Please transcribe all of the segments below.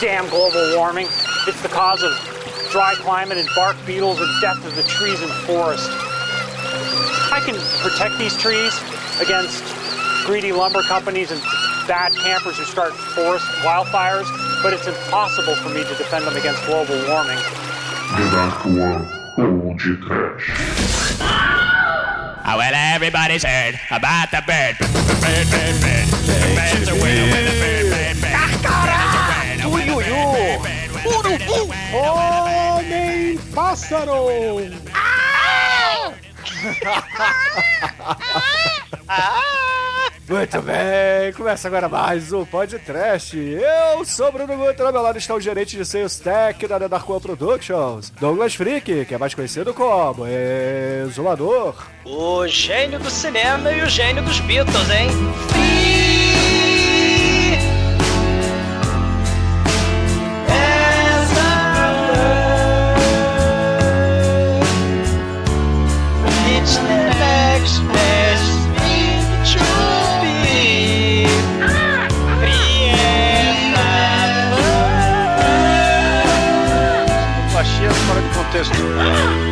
Damn global warming. It's the cause of dry climate and bark beetles and death of the trees and forest. I can protect these trees against greedy lumber companies and bad campers who start forest wildfires, but it's impossible for me to defend them against global warming. Oh, well, everybody's heard about the bird. Bird, bird, bird. Bird's a winner with the bird, bird, bird. Homem pássaro! Muito bem, começa agora mais um podcast. Eu sou o Bruno Guter, ao meu lado está o gerente de sales tech da Darkwan Productions, Douglas Freak, que é mais conhecido como Exumador. O gênio do cinema e o gênio dos Beatles, hein? It's fora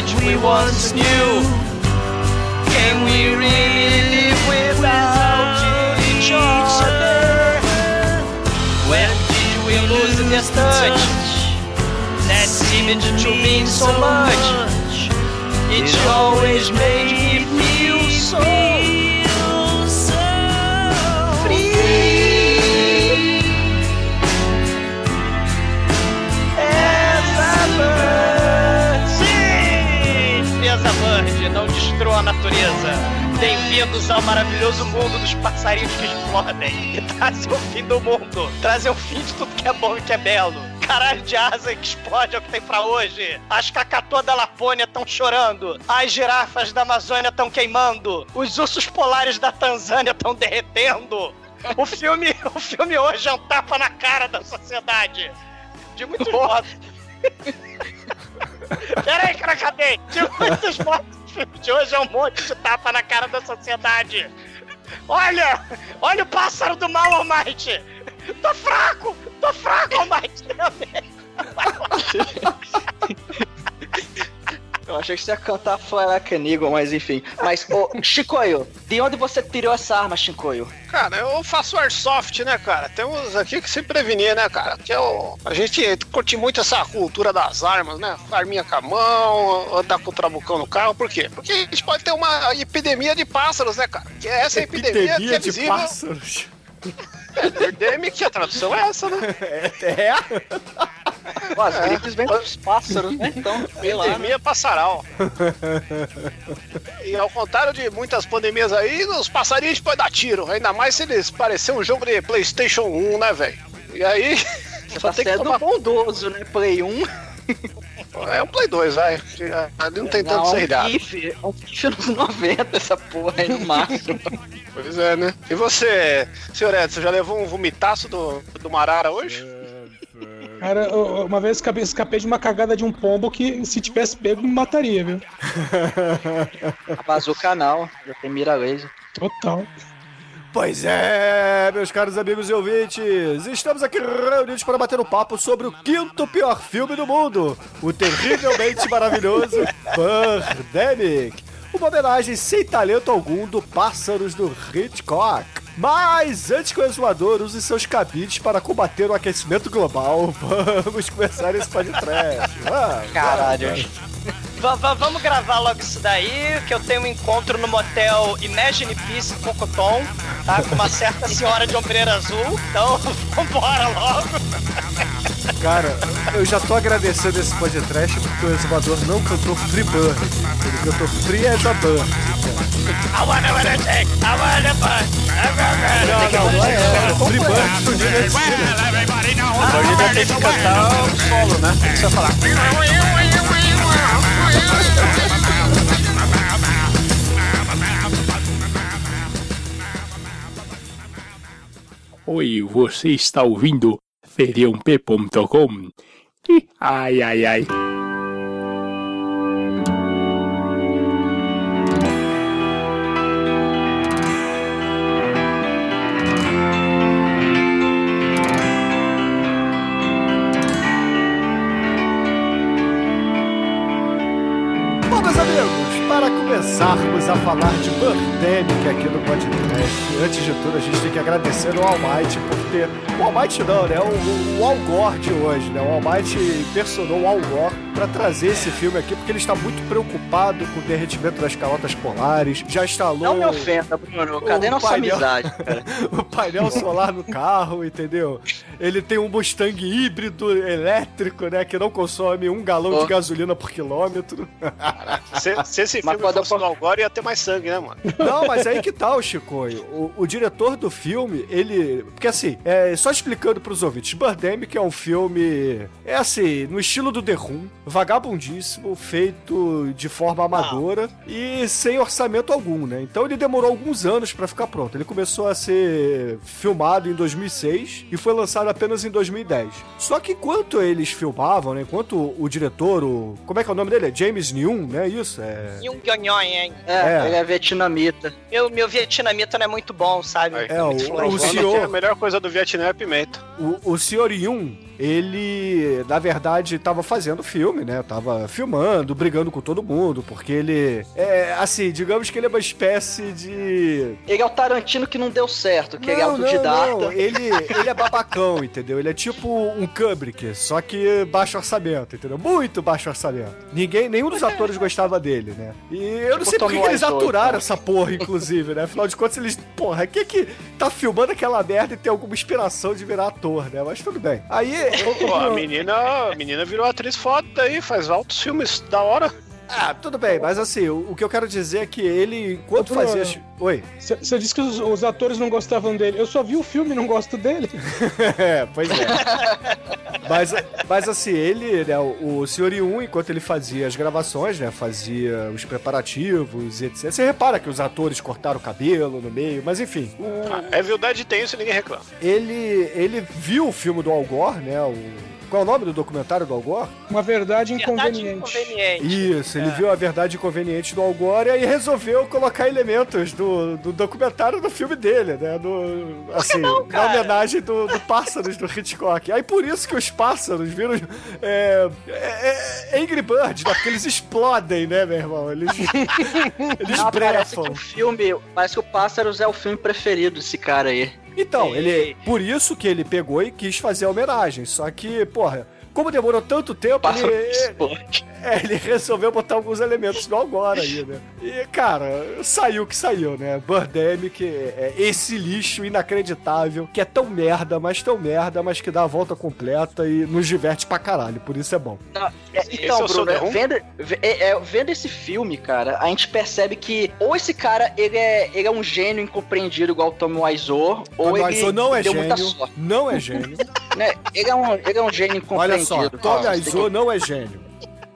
life we once knew can we really live without each other? When did we lose this touch? That seemed to mean so much. It always made me feel so destrua a natureza. Bem-vindos ao maravilhoso mundo dos passarinhos que explodem e trazem o fim do mundo. Trazem o fim de tudo que é bom e que é belo. Caralho de asa que explode é o que tem pra hoje. As cacatoas da Lapônia estão chorando. As girafas da Amazônia estão queimando. Os ursos polares da Tanzânia estão derretendo. O filme, o filme hoje é um tapa na cara da sociedade. De muitos modos. Peraí que eu acabei. De muitos modos, filme de hoje é um monte de tapa na cara da sociedade. Olha! Olha o pássaro do mal, Almighty! Tô fraco! Tô fraco, Almighty! Eu achei que você ia cantar Flareca Eagle, mas enfim. Mas, ô, Chicoio, de onde você tirou essa arma, Chicoio? Cara, eu faço airsoft, né, cara? Temos aqui que se prevenir, né, cara? Que é o... A gente curte muito essa cultura das armas, né? Arminha com a mão, andar com o trabucão no carro. Por quê? Porque a gente pode ter uma epidemia de pássaros, né, cara? Que é essa epidemia, que é de visível. pássaros. Epidemic, a tradução é essa, né? É? Pô, as gripes vêm dos pássaros, né? Então, sei lá. né? Epidemia passaral. e ao contrário de muitas pandemias aí, os passarinhos a gente pode dar tiro. Ainda mais se eles parecerem um jogo de Playstation 1, né, velho? E aí... Você só tá tem que sendo tomar... bondoso, né? Play 1. É um Play 2, vai. Ali não tem tanto Não, é um serrilhado. GIF, é um GIF nos 90, essa porra aí no máximo. Pois é, né? E você, senhor Edson, já levou um vomitaço do, do Marara hoje? Cara, eu- uma vez escapei, escapei de uma cagada de um pombo que se tivesse pego me mataria, viu? Vazou o canal, já tem mira laser. Total. Pois é, meus caros amigos e ouvintes, estamos aqui reunidos para bater um papo sobre o quinto pior filme do mundo, o terrivelmente maravilhoso Birdemic, uma homenagem sem talento algum do Pássaros do Hitchcock. Mas antes que o exumador use seus cabides para combater o aquecimento global, vamos começar esse podcast. Caralho. vamos. Va- vamos gravar logo isso daí, que eu tenho um encontro no motel Imagine Peace em Cocoton, tá? Com uma certa senhora de ombreira azul. Então, vambora logo. Cara, eu já tô agradecendo esse podcast porque o exumador não cantou Free Bird. Ele cantou Free as a Bird. I wanna wanna take, I wanna bust. Não, não, não é. Free Bird do Extreme. Well, everybody knows the Bird bird tem que cantar o solo, né? Tem que só falar. Oi, você está ouvindo feriãop.com? Ih, Ai, ai, ai. Começarmos a falar de Birdemic aqui no podcast, antes de tudo a gente tem que agradecer ao Almighty por ter... O Almighty não, né? O, o Al Gore de hoje, né? O Almighty personou o Al Gore para trazer esse filme aqui porque ele está muito preocupado com o derretimento das calotas polares, já instalou... Não me ofenda, Bruno. Cadê o nossa painel- amizade, cara? o painel solar no carro, entendeu? Ele tem um Mustang híbrido elétrico, né? Que não consome um galão Oh. de gasolina por quilômetro. Se, se esse Mas filme quando eu fosse do Algore, ia ter mais sangue, né, mano? Não, mas aí que tal, Chico? O, o diretor do filme, ele. Porque assim, é, só explicando pros ouvintes: Birdemic é um filme. É assim, no estilo do The Room, vagabundíssimo, feito de forma amadora e sem orçamento algum, né? Então ele demorou alguns anos pra ficar pronto. Ele começou a ser filmado em 2006 e foi lançado apenas em 2010. Só que enquanto eles filmavam, né? Enquanto o diretor, o. Como é que é o nome dele? É James Neum, né? Isso? É. E É, É. ele é vietnamita. Meu, meu vietnamita não é muito bom, sabe? Aí. É, o, o falando que senhor. A melhor coisa do Vietnã é pimenta. O, o Sr. Yun, ele, na verdade, tava fazendo filme, né? Tava filmando, brigando com todo mundo, porque ele é, assim, digamos que ele é uma espécie de... Ele é o Tarantino que não deu certo, que ele é Não, não, autodidata. não, ele, ele é babacão, entendeu? Ele é tipo um Kubrick, só que baixo orçamento, entendeu? Muito baixo orçamento. Ninguém, nenhum dos atores gostava dele, né? E eu não Tipo sei por que que eles Wiseau, aturaram então. essa porra, inclusive, né? Afinal de contas, eles, porra, quem que tá filmando aquela merda e tem alguma inspiração de virar ator, né? Mas tudo bem. Aí, Pô, a menina, a menina virou atriz foda aí, faz altos filmes da hora. Ah, tudo bem, mas assim, o, o que eu quero dizer é que ele, enquanto Bruno. fazia. Oi. Você disse que os, os atores não gostavam dele. Eu só vi o filme e não gosto dele. É, pois é. mas, mas assim, ele, né, o, o Sr. Yun, enquanto ele fazia as gravações, né, fazia os preparativos e etc. Você repara que os atores cortaram o cabelo no meio, mas enfim. o- Ah, Evil Dead tem isso e ninguém reclama. ele, ele viu o filme do Al Gore, né, o... Qual é o nome do documentário do Al Gore? Uma verdade Verdade inconveniente. inconveniente. Isso, ele viu a verdade inconveniente do Al Gore e aí resolveu colocar elementos do, do documentário do filme dele, né? Do, assim, não, na homenagem do, do Pássaros do Hitchcock. Aí por isso que os pássaros viram é, é, é Angry Birds, né? Porque eles explodem, né, meu irmão? Eles, eles Ah, parece que brefam. o filme, parece que o Pássaros é o filme preferido desse cara aí. Então, ele, por isso que ele pegou e quis fazer a homenagem. Só que, porra, como demorou tanto tempo, ele. É, ele resolveu botar alguns elementos do agora aí, né? E, cara, saiu o que saiu, né? Birdemic é esse lixo inacreditável, que é tão merda, mas tão merda, mas que dá a volta completa e nos diverte pra caralho, por isso é bom. Não, é, Esse então, é o seu Bruno, derrum? vendo, ve- é, é, vendo esse filme, cara, a gente percebe que ou esse cara ele é, ele é um gênio incompreendido igual o Tommy Wiseau, ou Tommy ele Wiseau não é deu muita gênio, sorte. não é gênio. Né? Ele, é um, ele é um gênio Olha incompreendido. Só, Tommy Ó, Wiseau não é gênio.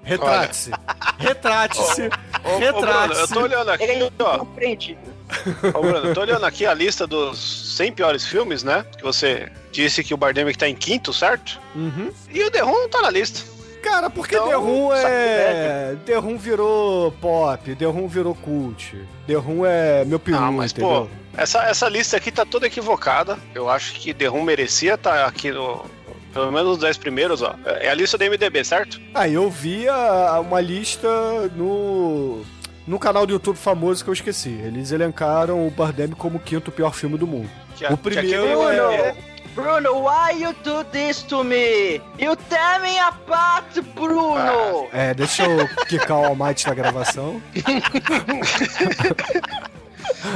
Retrate-se. Retrate-se. Ô, ô, Bruno, eu Retrate-se. tô olhando aqui, Ele ó. incompreendido. Ô, Bruno, eu tô olhando aqui a lista dos 100 piores filmes, né? Que você disse que o Bardemic tá em quinto, certo? Uhum. E o The Room não tá na lista. Cara, porque Então, The Room é. The Room virou pop, The Room virou cult. The Room é meu peru, Ah, mas entendeu? pô, essa, essa lista aqui tá toda equivocada. Eu acho que The Room merecia estar aqui no. Pelo menos os 10 primeiros, ó. É a lista do MDB, certo? Ah, eu vi a- uma lista no. No canal do YouTube famoso que eu esqueci. Eles elencaram o Birdemic como o quinto pior filme do mundo. Que, O que aqui primeiro tem o- é- Bruno, why you do this to me? You tear me apart, Bruno! É, deixa eu quicar o Almighty na gravação.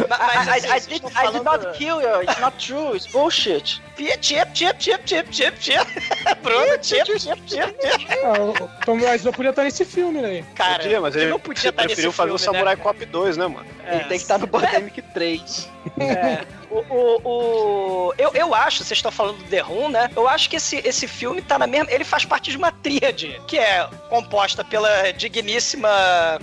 Mas, I, assim, I, did, I did not kill you, it's not true, it's bullshit. Chip, chip, chip, chip, chip, chip, chip. Bruno, chip, chip, chip, chip. Ah, Tom Wiseau podia estar nesse filme, né? Cara, Podia, mas ele ele não podia ele estar nesse preferiu fazer o filme, Samurai né, Cop 2, né, mano? Ele tem que estar no Birdemic 3. É. O, o, o- eu, eu acho, vocês estão falando do The Room, né? Eu acho que esse, esse filme tá na mesma. Ele faz parte de uma tríade, que é composta pela digníssima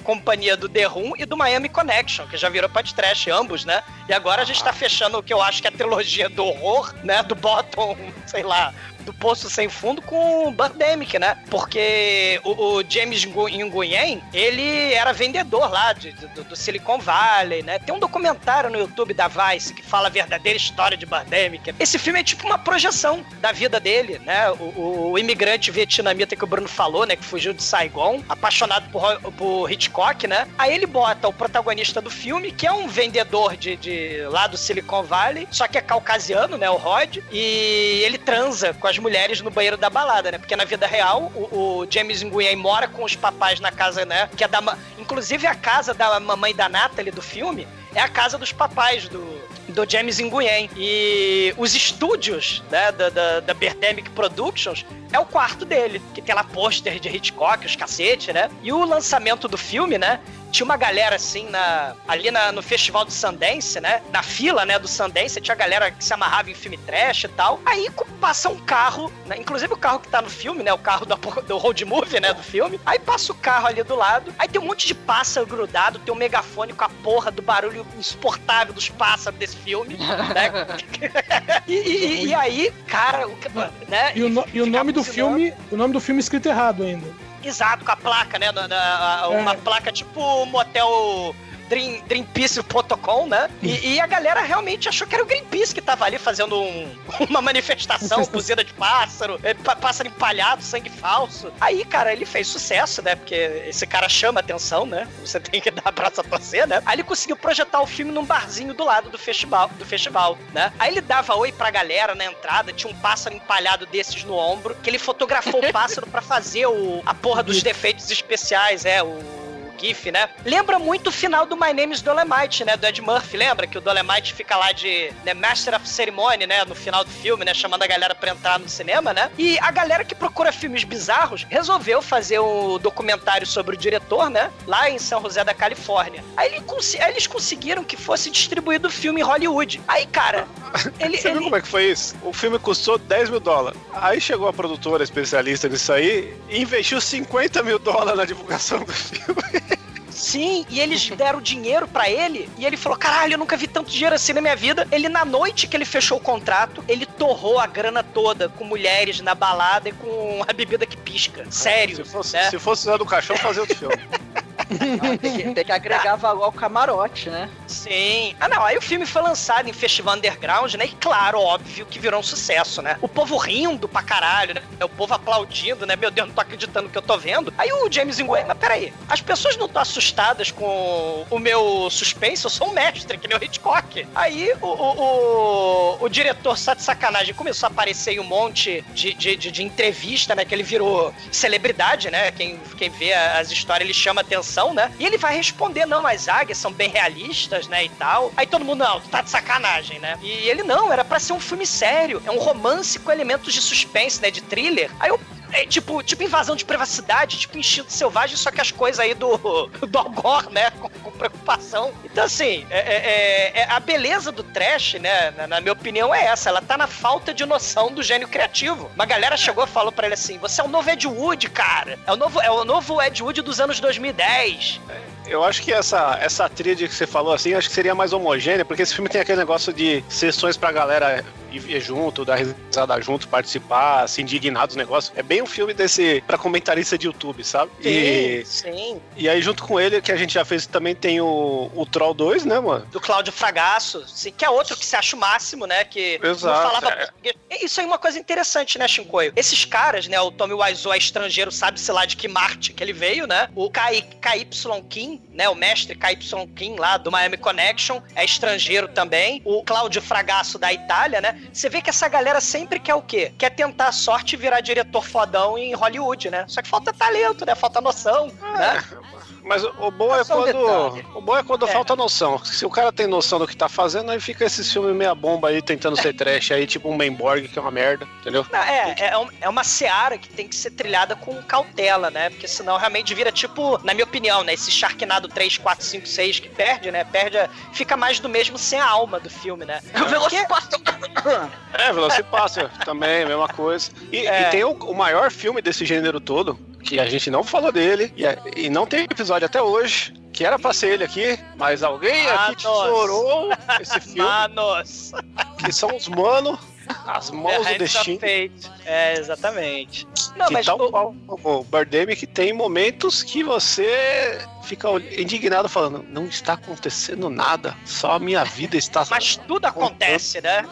companhia do The Room e do Miami Connection, que já virou podcast, ambos, né? E agora a gente tá fechando o que eu acho que é a trilogia do horror, né? Do Bottom, sei lá. Do Poço Sem Fundo com o Birdemic, né? Porque o, o James Ngu- Nguyen, ele era vendedor lá de- do, do Silicon Valley, né? Tem um documentário no YouTube da Vice que fala a verdadeira história de Birdemic. Esse filme é tipo uma projeção da vida dele, né? O, o- o imigrante vietnamita que o Bruno falou, né? Que fugiu de Saigon, apaixonado por, por Hitchcock, né? Aí ele bota o protagonista do filme, que é um vendedor de, de lá do Silicon Valley, só que é caucasiano, né? O Rod, e ele transa com as mulheres no banheiro da balada, né? Porque na vida real, o, o James Nguyen mora com os papais na casa, né? Que é da. Inclusive a casa da mamãe da Natalie do filme é a casa dos papais do, do James Nguyen. E os estúdios né, da, da, da Birdemic Productions é o quarto dele, que tem lá pôster de Hitchcock, os cacete, né? E o lançamento do filme, né? Tinha uma galera assim na, ali na- no festival do Sundance, né? Na fila, né, do Sundance, tinha galera que se amarrava em filme trash e tal. Aí passa um carro, né? Inclusive o carro que tá no filme, né? O carro por- do road movie, né? Do filme. Aí passa o carro ali do lado. Aí tem um monte de pássaro grudado, tem um megafone com a porra do barulho insuportável dos pássaros desse filme, né? e, e- e aí, cara, o que- né? E o, no- e o nome do filme, o nome do filme é escrito errado ainda. Exato, com a placa, né? na- na- uma É. placa tipo motel Dream, Dreampeace.com, né? E, e a galera realmente achou que era o Greenpeace que tava ali fazendo um- uma manifestação, buzina de pássaro, pá- pássaro empalhado, sangue falso. Aí, cara, ele fez sucesso, né? Porque esse cara chama atenção, né? Você tem que dar abraço a torcer, né? Aí ele conseguiu projetar o filme num barzinho do lado do festival, do festival, né? Aí ele dava oi pra galera na entrada, tinha um pássaro empalhado desses no ombro, que ele fotografou o pássaro pra fazer o, a porra dos defeitos especiais, é, o GIF, né? Lembra muito o final do My Name is Dolemite, né? Do Ed Murphy, lembra? Que o Dolemite fica lá de né, Master of Ceremony, né? No final do filme, né? Chamando a galera pra entrar no cinema, né? E a galera que procura filmes bizarros resolveu fazer um documentário sobre o diretor, né? Lá em São José da Califórnia. Aí, ele aí eles conseguiram que fosse distribuído o filme em Hollywood. Aí, cara, ele... Você viu ele- como é que foi isso? O filme custou 10 mil dólares. Aí chegou a produtora especialista nisso aí e investiu 50 mil dólares na divulgação do filme. Sim, e eles deram dinheiro pra ele e ele falou: caralho, eu nunca vi tanto dinheiro assim na minha vida. Ele, na noite que ele fechou o contrato, ele torrou a grana toda com mulheres na balada e com a bebida que pisca. Sério. Se fosse, né? se fosse Zé do Caixão, fazia outro filme. Tem que, tem que agregar valor ao camarote, né? Sim. Ah, não. Aí o filme foi lançado em festival underground, né? E claro, óbvio que virou um sucesso, né? O povo rindo pra caralho, né? O povo aplaudindo, né? Meu Deus, não tô acreditando que eu tô vendo. Aí o James Nguyen, mas peraí, as pessoas não estão assustadas com o meu suspense? Eu sou um mestre, que nem o Hitchcock. Aí o, o, o, o diretor, só de sacanagem, começou a aparecer em um monte de, de, de, de entrevista, né? Que ele virou celebridade, né? Quem, quem vê as histórias, ele chama atenção, né? E ele vai responder, não, as águias são bem realistas, né? E tal. Aí todo mundo, não, tu tá de sacanagem, né? E ele, não, era pra ser um filme sério. É um romance com elementos de suspense, né? De thriller. Aí eu é tipo, tipo invasão de privacidade, tipo instinto selvagem, só que as coisas aí do, do Algor, né? Com, com preocupação. Então, assim, é, é- é- é- a beleza do trash, né? Na, na minha opinião, é essa. Ela tá na falta de noção do gênio criativo. Uma galera chegou e falou pra ele assim: você é o novo Ed Wood, cara. É o novo, é o novo Ed Wood dos anos 2010. Eu acho que essa, essa tríade que você falou assim, acho que seria mais homogênea, porque esse filme tem aquele negócio de sessões pra galera ir junto, dar risada junto, participar, se indignar dos negócios. É bem um filme desse pra comentarista de YouTube, sabe? E, sim. e aí, junto com ele, que a gente já fez também, tem o, o Troll 2, né, mano? do Cláudio Fragasso, sim, que é outro que se acha o máximo, né? Que Exato, não falava é. português. Isso aí é uma coisa interessante, né, Shinkoio? Esses caras, né? O Tommy Wiseau é estrangeiro, sabe-se lá de que Marte que ele veio, né? O KY Kim, né? O mestre KY Kim lá do Miami Connection é estrangeiro também. O Cláudio Fragasso da Itália, né? Você vê que essa galera sempre quer o quê? Quer tentar a sorte e virar diretor fodão em Hollywood, né? Só que falta talento, né? Falta noção, né? Mas o bom é um quando. detalhe. O bom é quando É. falta noção. Se o cara tem noção do que tá fazendo, aí fica esse filme meia bomba aí tentando ser trash aí, tipo um Mainborg, que é uma merda, entendeu? Não, é, é, é uma seara que tem que ser trilhada com cautela, né? Porque senão realmente vira tipo, na minha opinião, né? Esse Sharknado 3, 4, 5, 6 que perde, né? Perde, a- fica mais do mesmo sem a alma do filme, né? O Velocipastor. É, Velocipastor também, mesma coisa. E, É. e tem o, o maior filme desse gênero todo, que a gente não falou dele, e, é- e não tem episódio até hoje, que era pra ser ele aqui, mas alguém Ah, aqui tesourou esse filme, Manos! que são os mano, as mãos do of destino. É, exatamente. Não, que mas tal o- qual o Birdemic tem momentos que você fica indignado falando, não está acontecendo nada, só a minha vida está... Mas tudo acontece, né?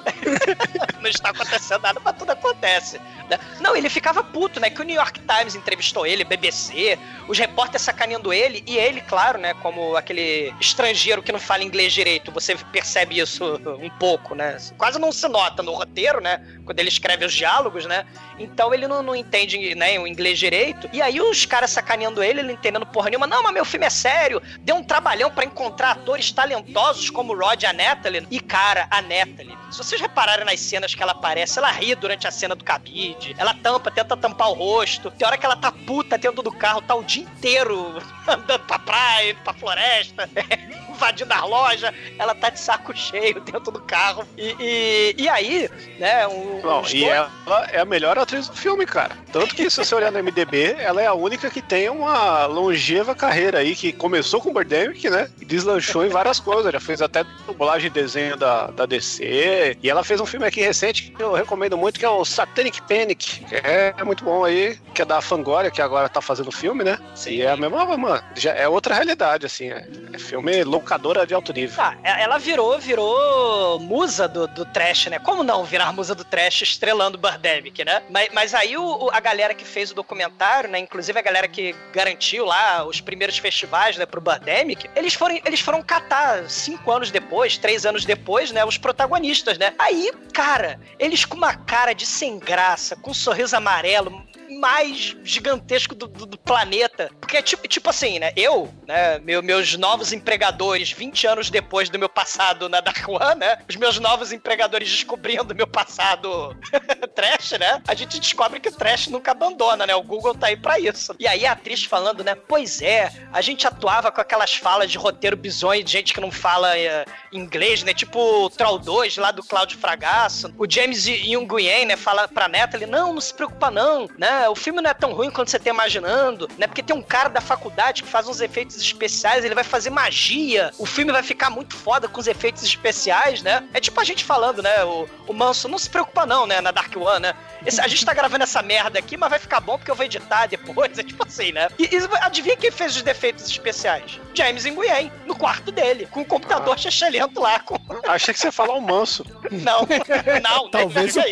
não está acontecendo nada, mas tudo acontece. né? Não, ele ficava puto, né? Que o New York Times entrevistou ele, BBC, os repórteres sacaneando ele, e ele, claro, né? Como aquele estrangeiro que não fala inglês direito, você percebe isso um pouco, né? Quase não se nota no roteiro, né? Quando ele escreve os diálogos, né? Então ele não, não entende né, o inglês direito. E aí os caras sacaneando ele, ele não entendendo porra nenhuma. Não, mas meu filme é sério. Deu um trabalhão pra encontrar atores talentosos como Rod e a Natalie. E, cara, a Natalie, se vocês repararem nas cenas que ela aparece, ela ri durante a cena do cabide. Ela tampa, tenta tampar o rosto. Tem hora que ela tá puta dentro do carro, tá o dia inteiro andando pra praia, indo pra floresta, invadindo a loja. Ela tá de saco cheio dentro do carro. E, e, e aí, né, um, Não, os e ela é a melhor atriz do filme, cara. Tanto que, se você olhar no MDB, ela é a única que tem uma longeva carreira aí, que começou com Birdemic, né? E deslanchou em várias coisas. Já fez até dublagem de desenho da, da DC. E ela fez um filme aqui recente que eu recomendo muito, que é o Satanic Panic. Que é muito bom aí, que é da Fangoria, que agora tá fazendo filme, né? E é a mesma, mano, já é outra realidade, assim. É, é filme loucadora de alto nível. Ah, e- ela virou, virou musa do, do trash, né? Como não virar musa do trash estrelando Birdemic, né? Mas, mas aí o, o- a galera que fez o documentário, né? Inclusive a galera que garantiu lá os primeiros festivais, né, pro Birdemic, eles foram, eles foram catar cinco anos depois, três anos depois, né, os protagonistas, né? Aí, cara, eles com uma cara de sem graça, com um sorriso amarelo, mais gigantesco do, do- do planeta. Porque, tipo, tipo assim, né? Eu, né? meu- meus novos empregadores, 20 anos depois do meu passado na Dark One, né? Os meus novos empregadores descobrindo meu passado trash, né? A gente descobre que o trash nunca abandona, né? O Google tá aí pra isso. E aí a atriz falando, né? Pois é, a gente atuava com aquelas falas de roteiro bizonho de gente que não fala eh, inglês, né? Tipo o Troll 2 lá do Cláudio Fragasso. O James Nguyen, né? Fala pra Natalie, não, não se preocupa não, né? O filme não é tão ruim quanto você tá imaginando, né? Porque tem um cara da faculdade que faz uns efeitos especiais, ele vai fazer magia. O filme vai ficar muito foda com os efeitos especiais, né? É tipo a gente falando, né? O, o Manso, não se preocupa não, né? Na Dark One, né? Esse- a gente tá gravando essa merda aqui, mas vai ficar bom porque eu vou editar depois. É tipo assim, né? E, e adivinha quem fez os defeitos especiais? James Nguyen, no quarto dele, com um computador chechelento lá. Com... Achei que você ia falar o manso. Não, não, Talvez o nem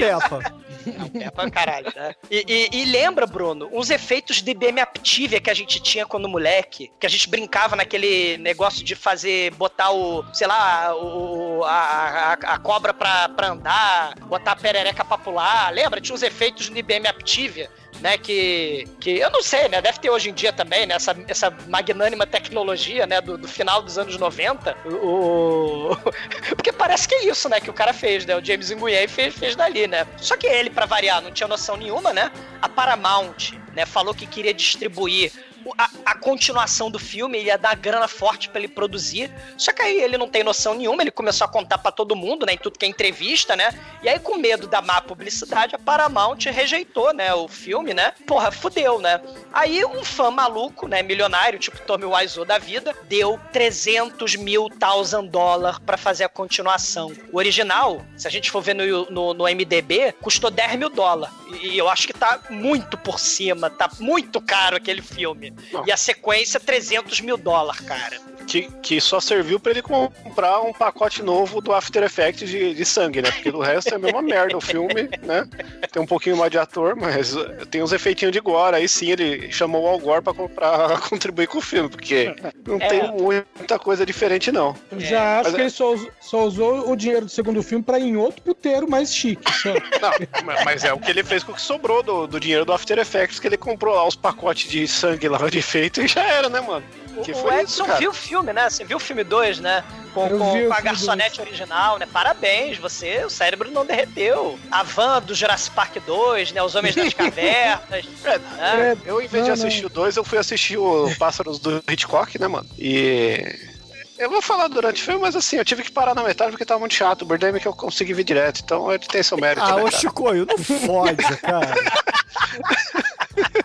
É pra caralho, né? E, e- e lembra, Bruno, uns efeitos de BM Aptivia que a gente tinha quando moleque, que a gente brincava naquele negócio de fazer, botar o, sei lá, o, a, a, a cobra pra, pra andar, botar a perereca pra pular. Lembra? Tinha uns efeitos de BM Aptivia. Né, que, que eu não sei, né? Deve ter hoje em dia também, né? Essa, essa magnânima tecnologia, né? Do, do final dos anos 90. O, o- Porque parece que é isso, né? Que o cara fez, né? O James Nguyen fez, fez dali, né? Só que ele, pra variar, não tinha noção nenhuma, né? A Paramount, né? Falou que queria distribuir a, a continuação do filme, ele ia dar grana forte pra ele produzir. Só que aí ele não tem noção nenhuma, ele começou a contar pra todo mundo, né? Em tudo que é entrevista, né? E aí, com medo da má publicidade, a Paramount rejeitou, né? O filme, né? Porra, fudeu, né? Aí um fã maluco, né? Milionário, tipo Tommy Wiseau da vida, deu 300 mil thousand dólares pra fazer a continuação. O original, se a gente for ver no, no, no MDB, custou 10 mil dólares. E, e eu acho que tá muito por cima, tá muito caro aquele filme. E a sequência, 300 mil dólares, cara. Que, que só serviu pra ele comprar um pacote novo do After Effects de, de sangue, né? Porque do resto é a mesma merda o filme, né? Tem um pouquinho mais de ator, mas tem uns efeitinhos de gore. Aí sim ele chamou o Al Gore pra, comprar, contribuir com o filme, porque não É. tem muita coisa diferente, não. Eu já acho Mas que é- ele só, só usou o dinheiro do segundo filme pra ir em outro puteiro mais chique. Não, ma- mas é o que ele fez com o que sobrou do, do dinheiro do After Effects, que ele comprou lá os pacotes de sangue lá de efeito e já era, né, mano? Que o foi Edson isso, cara? viu o filme, né? Você viu o filme 2, né? Com, Eu com- o com a filme garçonete original, né? Parabéns, você, o cérebro não derreteu. A van do Jurassic Park 2, né? Os Homens das Cavernas. né? É, Eu, em vez de não, assistir o 2, eu fui assistir o Pássaros do Hitchcock, né, mano? E. Eu vou falar durante o filme, mas assim, eu tive que parar na metade porque tava muito chato. O Birdemic eu consegui ver direto, então ele tem seu mérito. Ah, né, ô cara? Chicoio, não fode, cara.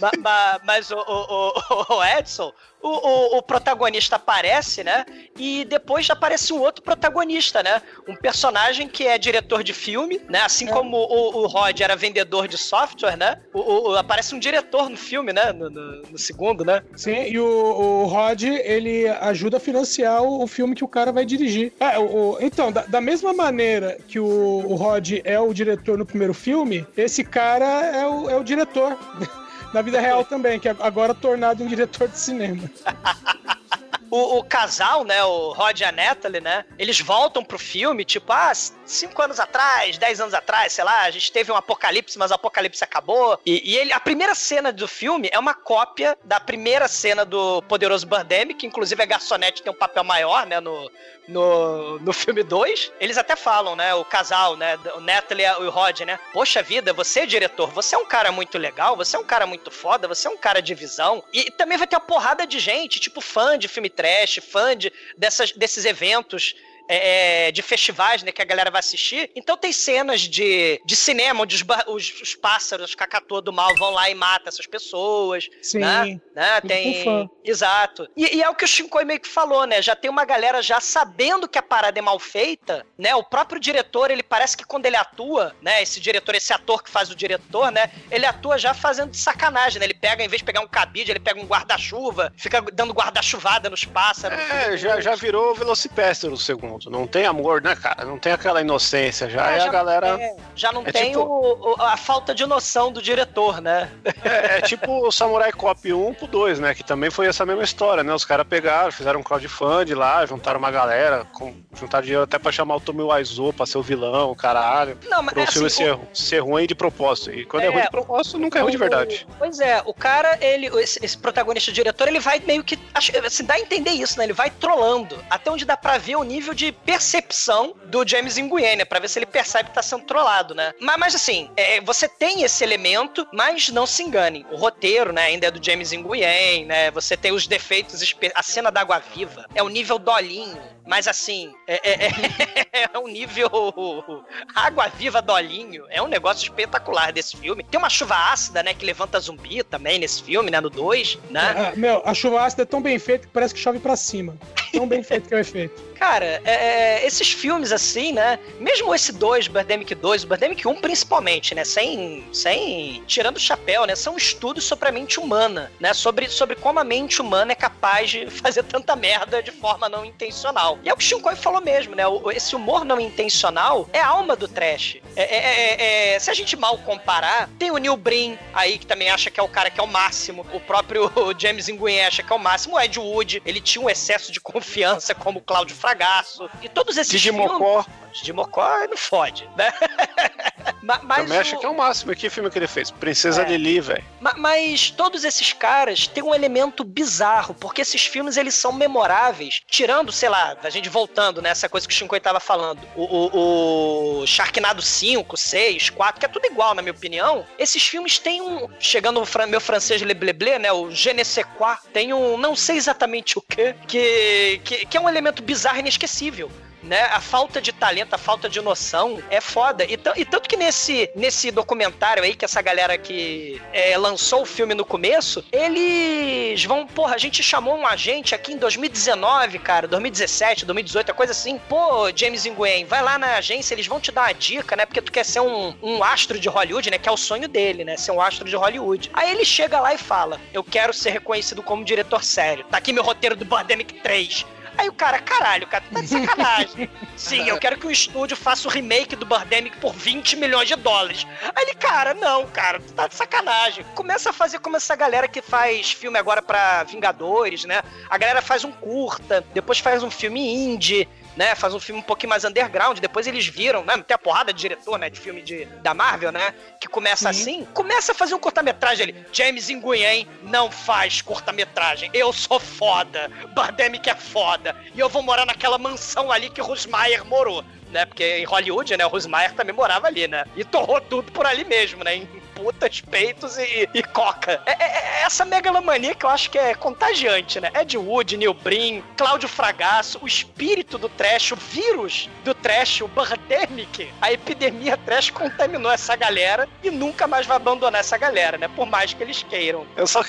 Ma- ma- mas o, o- o- Edson, o, o- protagonista aparece, né? E depois aparece um outro protagonista, né? Um personagem que é diretor de filme, né? Assim como o, Rod era vendedor de software, né? Aparece um diretor no filme, né? No, no- no segundo, né? Sim, e o, Rod, ele ajuda a financiar o, filme que o cara vai dirigir. É, então, da, da mesma maneira que o, o Rod é o diretor no primeiro filme, esse cara é o, é o diretor. Na vida real também, que agora tornado um diretor de cinema. O, o casal, né, o Rod e a Natalie, né, eles voltam pro filme, tipo, ah, cinco anos atrás, dez anos atrás, sei lá, a gente teve um apocalipse, mas o apocalipse acabou. E, e ele, a primeira cena do filme é uma cópia da primeira cena do Poderoso Birdemic, que inclusive a garçonete tem um papel maior, né, no, no, no filme 2. Eles até falam, né, o casal, né, o Natalie e o Rod, né, poxa vida, você é diretor, você é um cara muito legal, você é um cara muito foda, você é um cara de visão. E também vai ter uma porrada de gente, tipo fã de filme trash, fã de, dessas, desses eventos é, é, de festivais, né, que a galera vai assistir. Então tem cenas de, de cinema onde os, os, os pássaros, os cacatoa do mal vão lá e matam essas pessoas. Sim. Né? né? Tem. Exato. E, e é o que o Shinkoi meio que falou, né? Já tem uma galera já sabendo que a parada é mal feita, né? O próprio diretor, ele parece que quando ele atua, né? Esse diretor, esse ator que faz o diretor, né? Ele atua já fazendo de sacanagem, né? Ele pega, em vez de pegar um cabide, ele pega um guarda-chuva, fica dando guarda-chuvada nos pássaros. É, já, já virou Velocipastor o segundo. Não tem amor, né, cara? Não tem aquela inocência. Já É, é, a galera. já não é tem tipo- o- o- a falta de noção do diretor, né? É, é tipo o Samurai Cop 1 pro 2, né? Que também foi essa mesma história, né? Os caras pegaram, fizeram um crowdfund lá, juntaram uma galera, com, juntaram dinheiro até pra chamar o Tomi Wiseau pra ser o vilão, caralho. Não, mas Pro é filme assim, ser, ser ruim de propósito. E quando é, É, ruim de propósito, nunca é ruim de verdade. Pois é, o cara, ele, esse, esse protagonista diretor, ele vai meio que. Assim, dá a entender isso, né? Ele vai trollando. Até onde dá pra ver o nível de percepção do James Nguyen, né? Pra ver se ele percebe que tá sendo trollado, né? Mas, mas assim, é, você tem esse elemento, mas não se engane. O roteiro, né, ainda é do James Nguyen, né? Você tem os defeitos. A cena da água viva é o nível dolinho. Mas assim, é, é, é, é um nível. Água viva dolinho. É um negócio espetacular desse filme. Tem uma chuva ácida, né? Que levanta zumbi também nesse filme, né? No 2, né? Ah, meu, a chuva ácida é tão bem feita que parece que chove pra cima. Tão bem feito que é o efeito. Cara, é, é, esses filmes assim, né? Mesmo esse 2, Birdemic 2, o Birdemic 1 principalmente, né? Sem, sem. tirando o chapéu, né? São estudos sobre a mente humana, né? Sobre, sobre como a mente humana é capaz de fazer tanta merda de forma não intencional. E é o que o Shinkoi falou mesmo, né? Esse humor não intencional é a alma do trash. É, é- é- é- se a gente mal comparar, tem o Neil Brin aí, que também acha que é o cara que é o máximo. O próprio James Nguyen acha que é o máximo. O Ed Wood, ele tinha um excesso de confiança, como o Cláudio E todos esses Didi filmes... Mocó Didi Mocó não fode, né? Ma- mas também o- que é o máximo. Que filme que ele fez? Princesa É. Lili, velho. Ma- Mas todos esses caras têm um elemento bizarro, porque esses filmes eles são memoráveis, tirando, sei lá, a gente voltando nessa coisa que o Shinkoi tava falando, o, o, o Sharknado 5, 6, 4, que é tudo igual na minha opinião. Esses filmes têm um, chegando o fran- meu francês lebleble, né, o je ne sais quoi, tem um, não sei exatamente o quê, que, que, que é um elemento bizarro e inesquecível né? A falta de talento, a falta de noção é foda. E, e tanto que nesse, nesse documentário aí, que essa galera que é, lançou o filme no começo, eles vão, porra, a gente chamou um agente aqui em 2019, cara, 2017, 2018, é coisa assim. Pô, James Nguyen, vai lá na agência, eles vão te dar uma dica, né? Porque tu quer ser um, um astro de Hollywood, né? Que é o sonho dele, né? Ser um astro de Hollywood. Aí ele chega lá e fala: Eu quero ser reconhecido como diretor sério. Tá aqui meu roteiro do Birdemic 3. Aí o cara, caralho, cara, tu tá de sacanagem. Sim, eu quero que o estúdio faça o remake do Birdemic por 20 milhões de dólares. Aí ele, cara, não, cara, tu tá de sacanagem. Começa a fazer como essa galera que faz filme agora pra Vingadores, né? A galera faz um curta, depois faz um filme indie, né? Faz um filme um pouquinho mais underground. Depois eles viram, né? Tem a porrada de diretor, né? De filme de, da Marvel, né? Que começa assim. Começa a fazer um curta-metragem ali. James Nguyen não faz curta-metragem. Eu sou foda. Birdemic é foda. E eu vou morar naquela mansão ali que Rosmaier morou. Né, porque em Hollywood, né, o Rosmaier também morava ali, né? E torrou tudo por ali mesmo, né? Em putas, peitos e, e coca. É, é- é essa megalomania que eu acho que é contagiante, né? Ed Wood, Neil Breen, Cláudio Fragasso, o espírito do trash, o vírus do trash, o Birdemic, a epidemia trash contaminou essa galera e nunca mais vai abandonar essa galera, né? Por mais que eles queiram. Eu só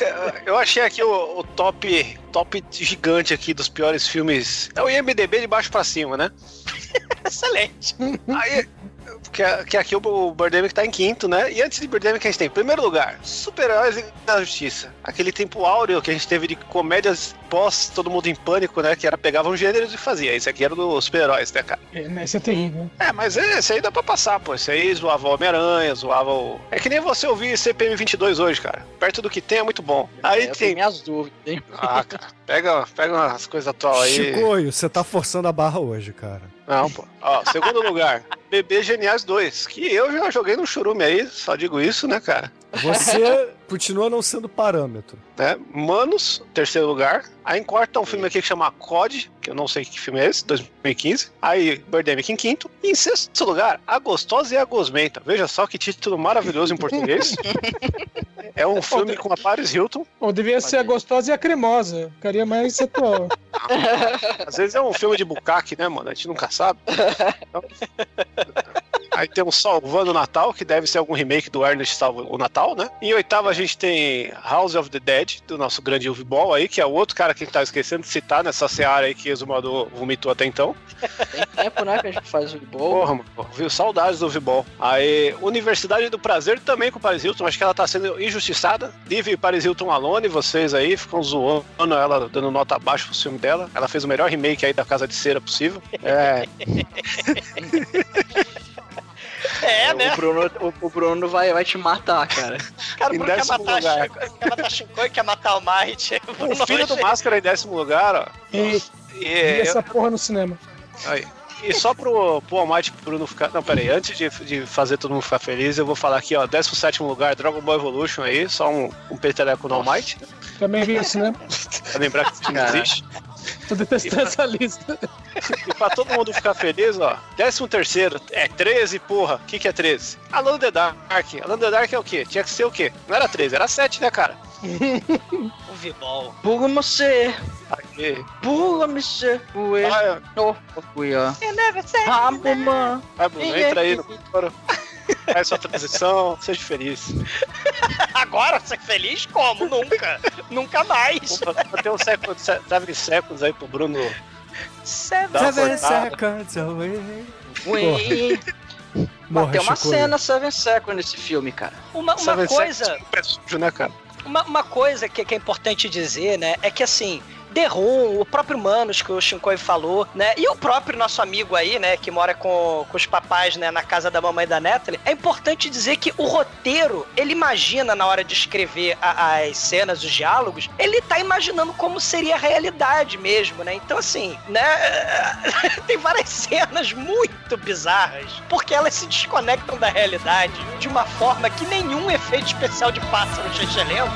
eu achei aqui o, o top top gigante aqui dos piores filmes. É o IMDB de baixo pra cima, né? Excelente. Aí, que, que aqui o Birdemic tá em quinto, né? E antes de Birdemic a gente tem, em primeiro lugar, Super-Heróis da Justiça. Aquele tempo áureo que a gente teve de comédias pós Todo Mundo em Pânico, né? Que era pegavam gêneros e fazia. Esse aqui era dos super-heróis, né, cara? É, Esse é terrível. É, mas esse aí dá pra passar, pô. Esse aí zoava o Homem-Aranha, zoava o. É que nem você ouvir CPM 22 hoje, cara. Perto do que tem é muito bom. Aí eu tem. minhas dúvidas, hein? Ah, cara. Pega, pega umas coisas atuais aí. Chicoio, você tá forçando a barra hoje, cara. Não, pô. Ó, segundo lugar, Bebê Geniais 2, que eu já joguei no churume aí, só digo isso, né, cara? Você continua não sendo parâmetro. Né? Manos, terceiro lugar. Aí em quarto tá um filme aqui que chama COD, que eu não sei que filme é esse, 2015. Aí Birdemic em quinto. E em sexto lugar, A Gostosa e a Gosmenta. Veja só que título maravilhoso em português. é um filme com a Paris Hilton. Ou devia ser a gostosa e a cremosa. Ficaria mais atual. Às vezes é um filme de bucaque, né, mano? A gente nunca sabe. Então- Aí tem um Salvando o Natal, que deve ser algum remake do Ernest Salva o Natal, né? Em oitavo a gente tem House of the Dead, do nosso grande Uwe Ball aí, que é o outro cara que a gente tá esquecendo de citar nessa seara aí que o Exumador vomitou até então. Tem tempo, né, que a gente faz o bom. Porra, mano, viu? Saudades do Uwe Ball. Aí, Universidade do Prazer também com Paris Hilton, acho que ela tá sendo injustiçada. Leave Paris Hilton alone, vocês aí ficam zoando ela, dando nota abaixo pro filme dela. Ela fez o melhor remake aí da Casa de Cera possível. É, É, né? O Bruno, o, o Bruno vai, vai te matar, cara. Cara, o Em Bruno quer décimo matar, lugar. a Shinko- quer matar a Shinkoi, quer matar o Might. o filho do Máscara em décimo lugar, ó. E, E, e essa porra no cinema. aí. E só pro, pro Almighty pro Bruno ficar. Não, peraí, antes de, de fazer todo mundo ficar feliz, eu vou falar aqui, ó, 17 lugar, Dragon Ball Evolution aí, só um, um peteleco no Almighty, Também vi no cinema. pra lembrar que esse filme Caraca. existe. Tô detestando essa lista. E pra todo mundo ficar feliz, ó, 13 terceiro, é 13, porra. O que que é 13? Alan the Dark. Alan the Dark é o quê? Tinha que ser o quê? Não era 13, era 7, né, cara? O Vibol. Burro você, Aí, burro você, ué. vai, Oh, uia. Ah, mamãe. vai, Bruno, entra aí no coro. Faz sua transição, seja feliz. Agora, ser feliz? Como? Nunca. Nunca mais. Vou ter um second, seven seconds aí pro Bruno Seven. seconds away. Ui. Mas Morre, tem uma cena Seven Seconds nesse filme, cara. Uma, uma Seven coisa, seconds, sujo, né, cara? uma, uma coisa que, que é importante dizer, né, é que assim, The o próprio Manos que o Shinkoi falou, né, e o próprio nosso amigo aí, né, que mora com, com os papais, né, na casa da mamãe da Natalie, é importante dizer que o roteiro, ele imagina na hora de escrever a- as cenas, os diálogos, ele tá imaginando como seria a realidade mesmo, né, então assim, né, tem várias cenas muito bizarras, porque elas se desconectam da realidade de uma forma que nenhum efeito efeito especial de pássaro chechelento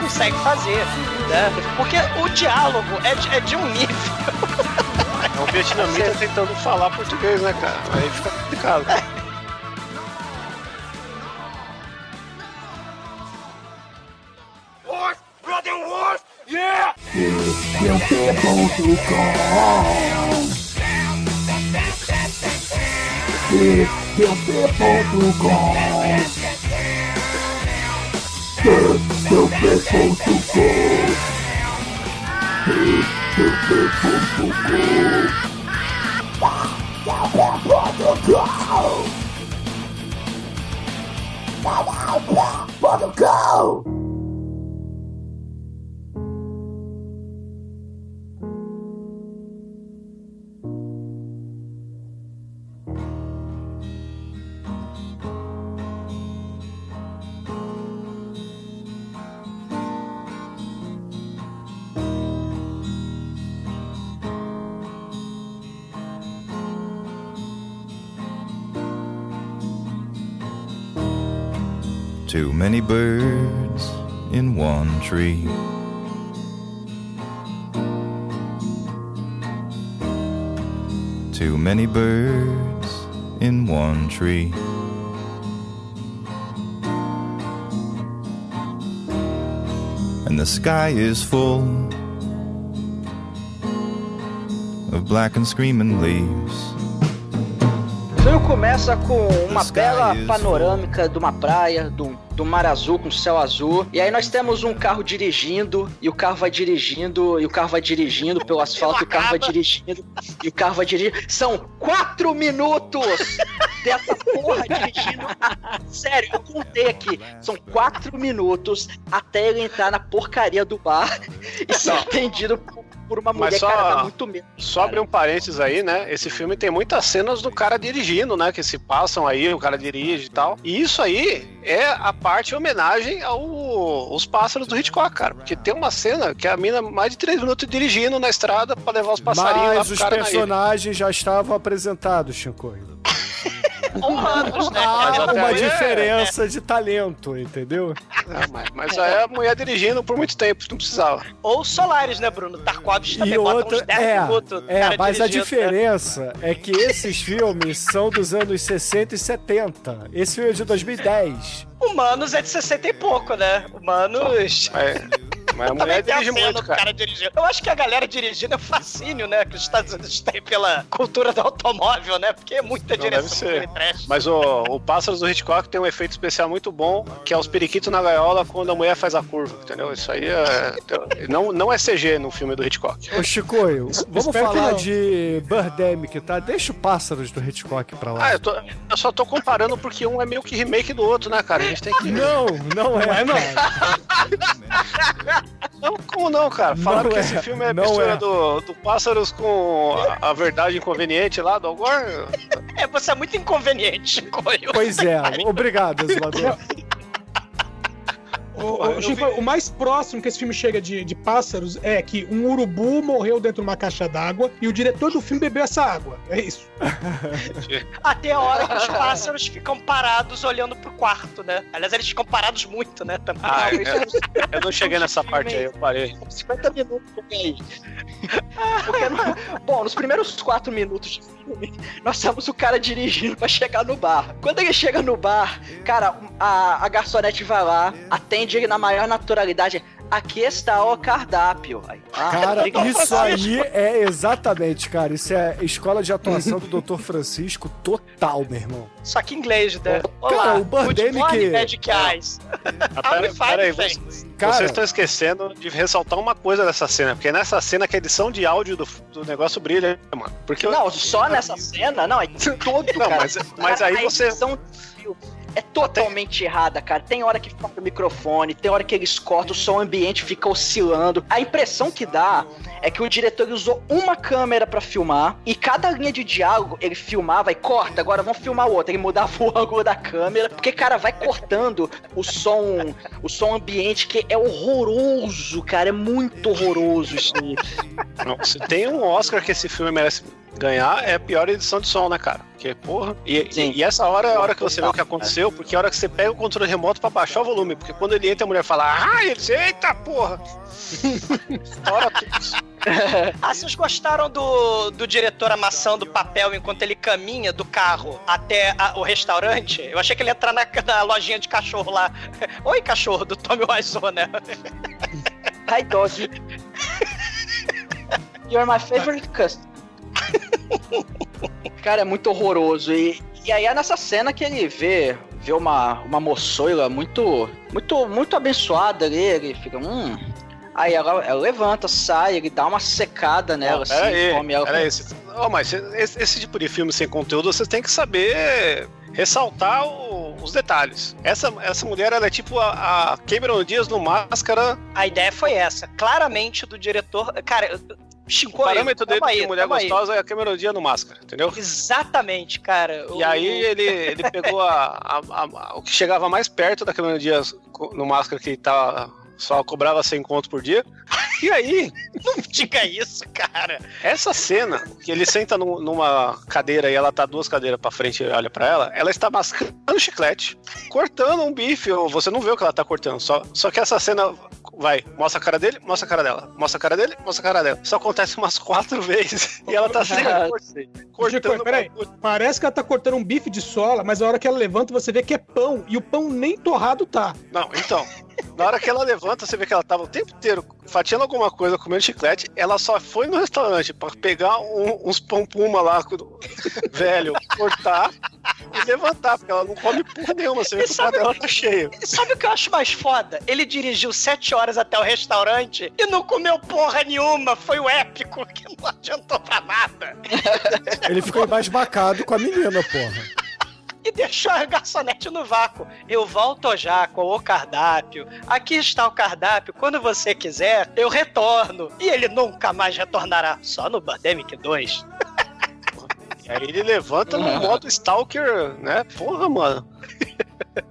consegue fazer. Né? Porque o diálogo é de, é de um nível. É um vietnamita Você... tentando falar português, né, cara? Aí fica complicado. É. Yeah! Serve the vessel to go. Take the vessel to go. Bottle go! Bottle go! Many birds in one tree. Too many birds in one tree. And the sky is full of black and screaming leaves. Filme começa com uma bela panorâmica de uma praia, do, do mar azul com céu azul. E aí nós temos um carro dirigindo, e o carro vai dirigindo, e o carro vai dirigindo pelo asfalto, e o carro vai dirigindo, e o carro vai dirigindo. São quatro minutos dessa porra dirigindo. Sério, eu contei aqui. São quatro minutos até ele entrar na porcaria do bar e ser atendido por, por uma mulher, Mas só- cara, dá muito medo. Só abrir um parênteses aí, né? Esse filme tem muitas cenas do cara dirigindo, né? Que se passam aí, o cara dirige e tal. E isso aí é a parte homenagem ao- aos pássaros do Hitchcock, cara. Porque tem uma cena que a mina mais de três minutos dirigindo na estrada pra levar os passarinhos lá Mas pro os personagens já estavam apresentados, Chico. Humanos, né? Há uma aí é- diferença de talento, entendeu? É, mas, mas aí a mulher dirigindo por muito tempo, não precisava. Ou Solares, né, Bruno? Tarkovsky E também bota outra, uns 10 é, minutos. é, cara mas a né? diferença é que esses filmes são dos anos 60 e 70. Esse filme é de 2010. Humanos é de 60 e pouco, né? Humanos. Mas, mas a Também mulher dirige muito, do cara. cara dirigindo. Eu acho que a galera dirigindo é fascínio, né? Que os Estados Unidos têm pela cultura do automóvel, né? Porque é muita Não, deve direção ser. Mas o, o Pássaros do Hitchcock tem um efeito especial muito bom, que é os periquitos na gaiola quando a mulher faz a curva, entendeu? Isso aí é. Não, não é CG no filme do Hitchcock. Ô, Chicoio, vamos Espero que falar de Birdemic, tá? Deixa o Pássaros do Hitchcock pra lá. Ah, eu, tô- eu só tô comparando porque um é meio que remake do outro, né, cara? A gente tem que. Não, não é, Não é, não. Não, como não, cara? Falaram Não que é, esse filme é não mistura é. Do, do Pássaros com a, a verdade inconveniente lá do Algor. É, você é muito inconveniente, Coio. Pois é, obrigado, Exumador. O, o, Chico, o mais próximo que esse filme chega de, de pássaros é que um urubu morreu dentro de uma caixa d'água e o diretor do filme bebeu essa água. É isso. Até a hora que os pássaros ficam parados olhando pro quarto, né? Aliás, eles ficam parados muito, né? Também. Ah, Não, isso eu, eu não cheguei nessa parte aí, eu parei. 50 minutos aí. Porque, bom, nos primeiros 4 minutos de filme, nós temos o cara dirigindo pra chegar no bar. Quando ele chega no bar, cara, a, a garçonete vai lá, atende ele na maior naturalidade. Aqui está o cardápio. Ah, Cara, isso aí é exatamente, cara. Isso é escola de atuação do Dr. Francisco total, meu irmão. Só que em inglês, né? Cara, o good Birdemic- morning, Magic Eyes. Ah, pera, Cara- vocês estão esquecendo de ressaltar uma coisa dessa cena, porque é nessa cena que a edição de áudio do, do negócio brilha, mano. Porque Não, só nessa cena, não, é todo, Não, cara. mas- mas aí a você- É totalmente errada, cara. Tem hora que falta o microfone, tem hora que eles cortam, o som ambiente fica oscilando. A impressão que dá é que o diretor usou uma câmera pra filmar e cada linha de diálogo ele filmava e corta, agora vamos filmar outra. Ele mudava o ângulo da câmera, porque, cara, vai cortando o som, o som ambiente que é horroroso, cara. É muito horroroso isso. Não, se tem um Oscar que esse filme merece ganhar, é a pior edição de som, né, cara? Porque, porra. E, Sim. e, e essa hora é a hora que você vê o que aconteceu, porque é a hora que você pega o controle remoto pra baixar o volume. Porque quando ele entra, a mulher fala, ah, ele diz, eita porra! Estoura tudo. Ah, vocês gostaram do, do diretor amassando papel enquanto ele caminha do carro até a- o restaurante? Eu achei que ele ia entrar na, na lojinha de cachorro lá. Oi, cachorro, do Tommy Wiseau, né? Hi, dog. You're my favorite customer. Cara, é muito horroroso. E, e aí é nessa cena que ele vê, vê uma, uma moçoila muito, muito, muito abençoada ali. Ele fica, hum. Aí ela, ela levanta, sai, ele dá uma secada nela, assim, Pera aí, come ela. pera. Cê- Ó, mas esse, esse tipo de filme sem conteúdo, vocês têm que saber ressaltar o- os detalhes. Essa, essa mulher, ela é tipo a, a Cameron Diaz no Máscara. A ideia foi essa. Claramente do diretor. Cara, O Chincou parâmetro dele aí, de mulher tamo aí. gostosa é a Cameron Diaz no Máscara, entendeu? Exatamente, cara. E aí ele, ele pegou a, a- a- o que chegava mais perto da Cameron Diaz no Máscara, que tá, só cobrava 100 conto por dia. E aí, Não diga isso, cara. essa cena, que ele senta num- numa cadeira e ela tá duas cadeiras pra frente e olha pra ela, ela está mascando chiclete, cortando um bife, ou você não vê o que ela tá cortando, só, só que essa cena vai, mostra a cara dele, mostra a cara dela, mostra a cara dele, mostra a cara dela. Isso acontece umas quatro vezes e ela tá sempre Chico, cortando peraí. Parece que ela tá cortando um bife de sola, mas a hora que ela levanta, você vê que é pão. E o pão nem torrado tá. Não, então. Na hora que ela levanta, você vê que ela tava o tempo inteiro fatiando alguma coisa, comendo chiclete. Ela só foi no restaurante pra pegar um- uns pão puma lá, velho, cortar e levantar, porque ela não come porra nenhuma. Você vê E que o sabe- prato dela tá cheio. E sabe o que eu acho mais foda? Ele dirigiu sete horas até o restaurante e não comeu porra nenhuma. Foi o épico que não adiantou pra nada. Ele ficou embasbacado com a menina, porra. E deixou a garçonete no vácuo. Eu volto já com o cardápio. Aqui está o cardápio. Quando você quiser, eu retorno. E ele nunca mais retornará. Só no Birdemic 2. E aí ele levanta no modo Stalker, né? Porra, mano.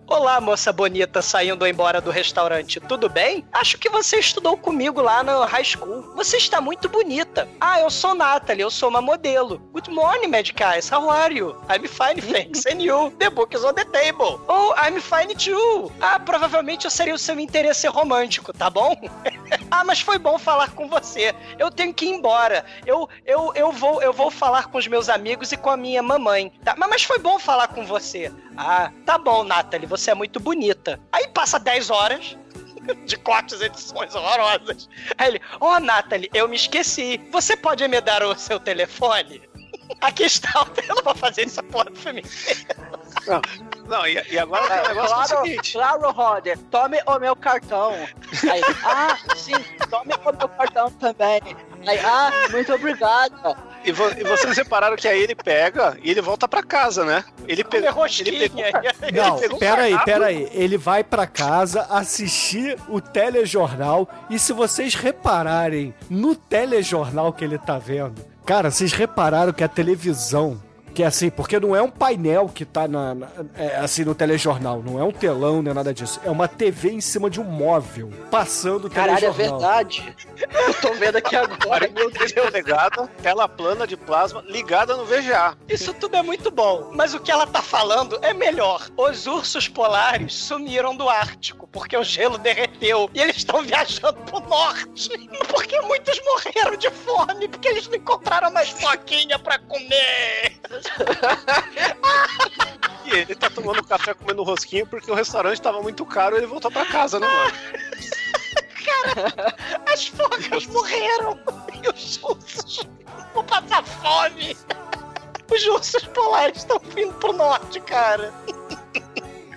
Olá, moça bonita saindo embora do restaurante. Tudo bem? Acho que você estudou comigo lá no high school. Você está muito bonita. Ah, eu sou Natalie, eu sou uma modelo. Good morning, Mad Guys. How are you? I'm fine, thanks. And you? The book is on the table. Oh, I'm fine too. Ah, provavelmente eu seria o seu interesse romântico, tá bom? ah, mas foi bom falar com você. Eu tenho que ir embora. Eu, eu, eu, vou, eu vou falar com os meus amigos e com a minha mamãe. Tá? Mas, foi bom falar com você. Ah, tá bom, Nathalie, você é muito bonita. Aí passa 10 horas de cortes edições horrorosas. Aí ele, ó, oh, Nathalie, eu me esqueci. Você pode me dar o seu telefone? Aqui está o. Eu não vou fazer essa porra do filme. Não, não e, e agora tem um negócio que é o Claro, seguinte. claro, Roder, tome o meu cartão. Aí, ah, sim, tome o meu cartão também. Aí, ah, muito obrigada. E, vo- e vocês repararam que aí ele pega e ele volta pra casa, né? Ele pegou. Ele pegou. Não, pegou um peraí, peraí. Ele vai pra casa assistir o telejornal e se vocês repararem no telejornal que ele tá vendo, cara, vocês repararam que a televisão que é assim, porque não é um painel que tá na, na- é, assim no telejornal, não é um telão, não é nada disso. É uma TV em cima de um móvel, passando o Caralho, é telejornal. verdade. Eu tô vendo aqui agora, meu 43 Deus. polegadas, tela plana de plasma ligada no VGA. Isso tudo é muito bom, mas o que ela tá falando é melhor. Os ursos polares sumiram do Ártico porque o gelo derreteu e eles estão viajando pro norte. Porque muitos morreram de fome porque eles não encontraram mais foquinha pra comer. E ele tá tomando café comendo rosquinho porque o restaurante tava muito caro e ele voltou pra casa, né, mano? As focas morreram e os ursos vão passar fome. Os ursos polares estão vindo pro norte, cara.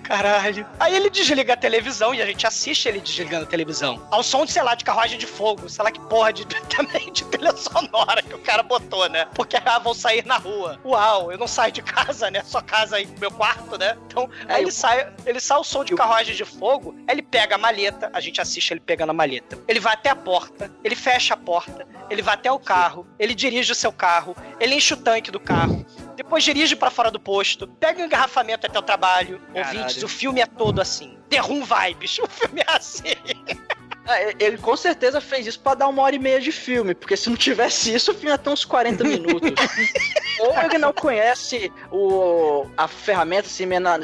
Caralho. Aí ele desliga a televisão e a gente assiste ele desligando a televisão. Ao som, de, sei lá, de carruagem de fogo. Sei lá que porra de, também de trilha sonora que o cara botou, né? Porque ah, vão sair na rua. Uau, eu não saio de casa, né? Só casa aí pro meu quarto, né? Então, aí ele sai, ele sai o som de carruagem de fogo, aí ele pega a maleta, a gente assiste ele pegando a maleta. Ele vai até a porta, ele fecha a porta, ele vai até o carro, ele dirige o seu carro, ele enche o tanque do carro, depois dirige pra fora do posto, pega o engarrafamento até o trabalho. Caralho. Ouvintes, o filme é todo assim. Room Vibes, o filme é assim. Ah, Ele com certeza fez isso pra dar uma hora e meia de filme, porque se não tivesse isso, o filme ia ter uns 40 minutos. Ou ele não conhece o, a, ferramenta cimena-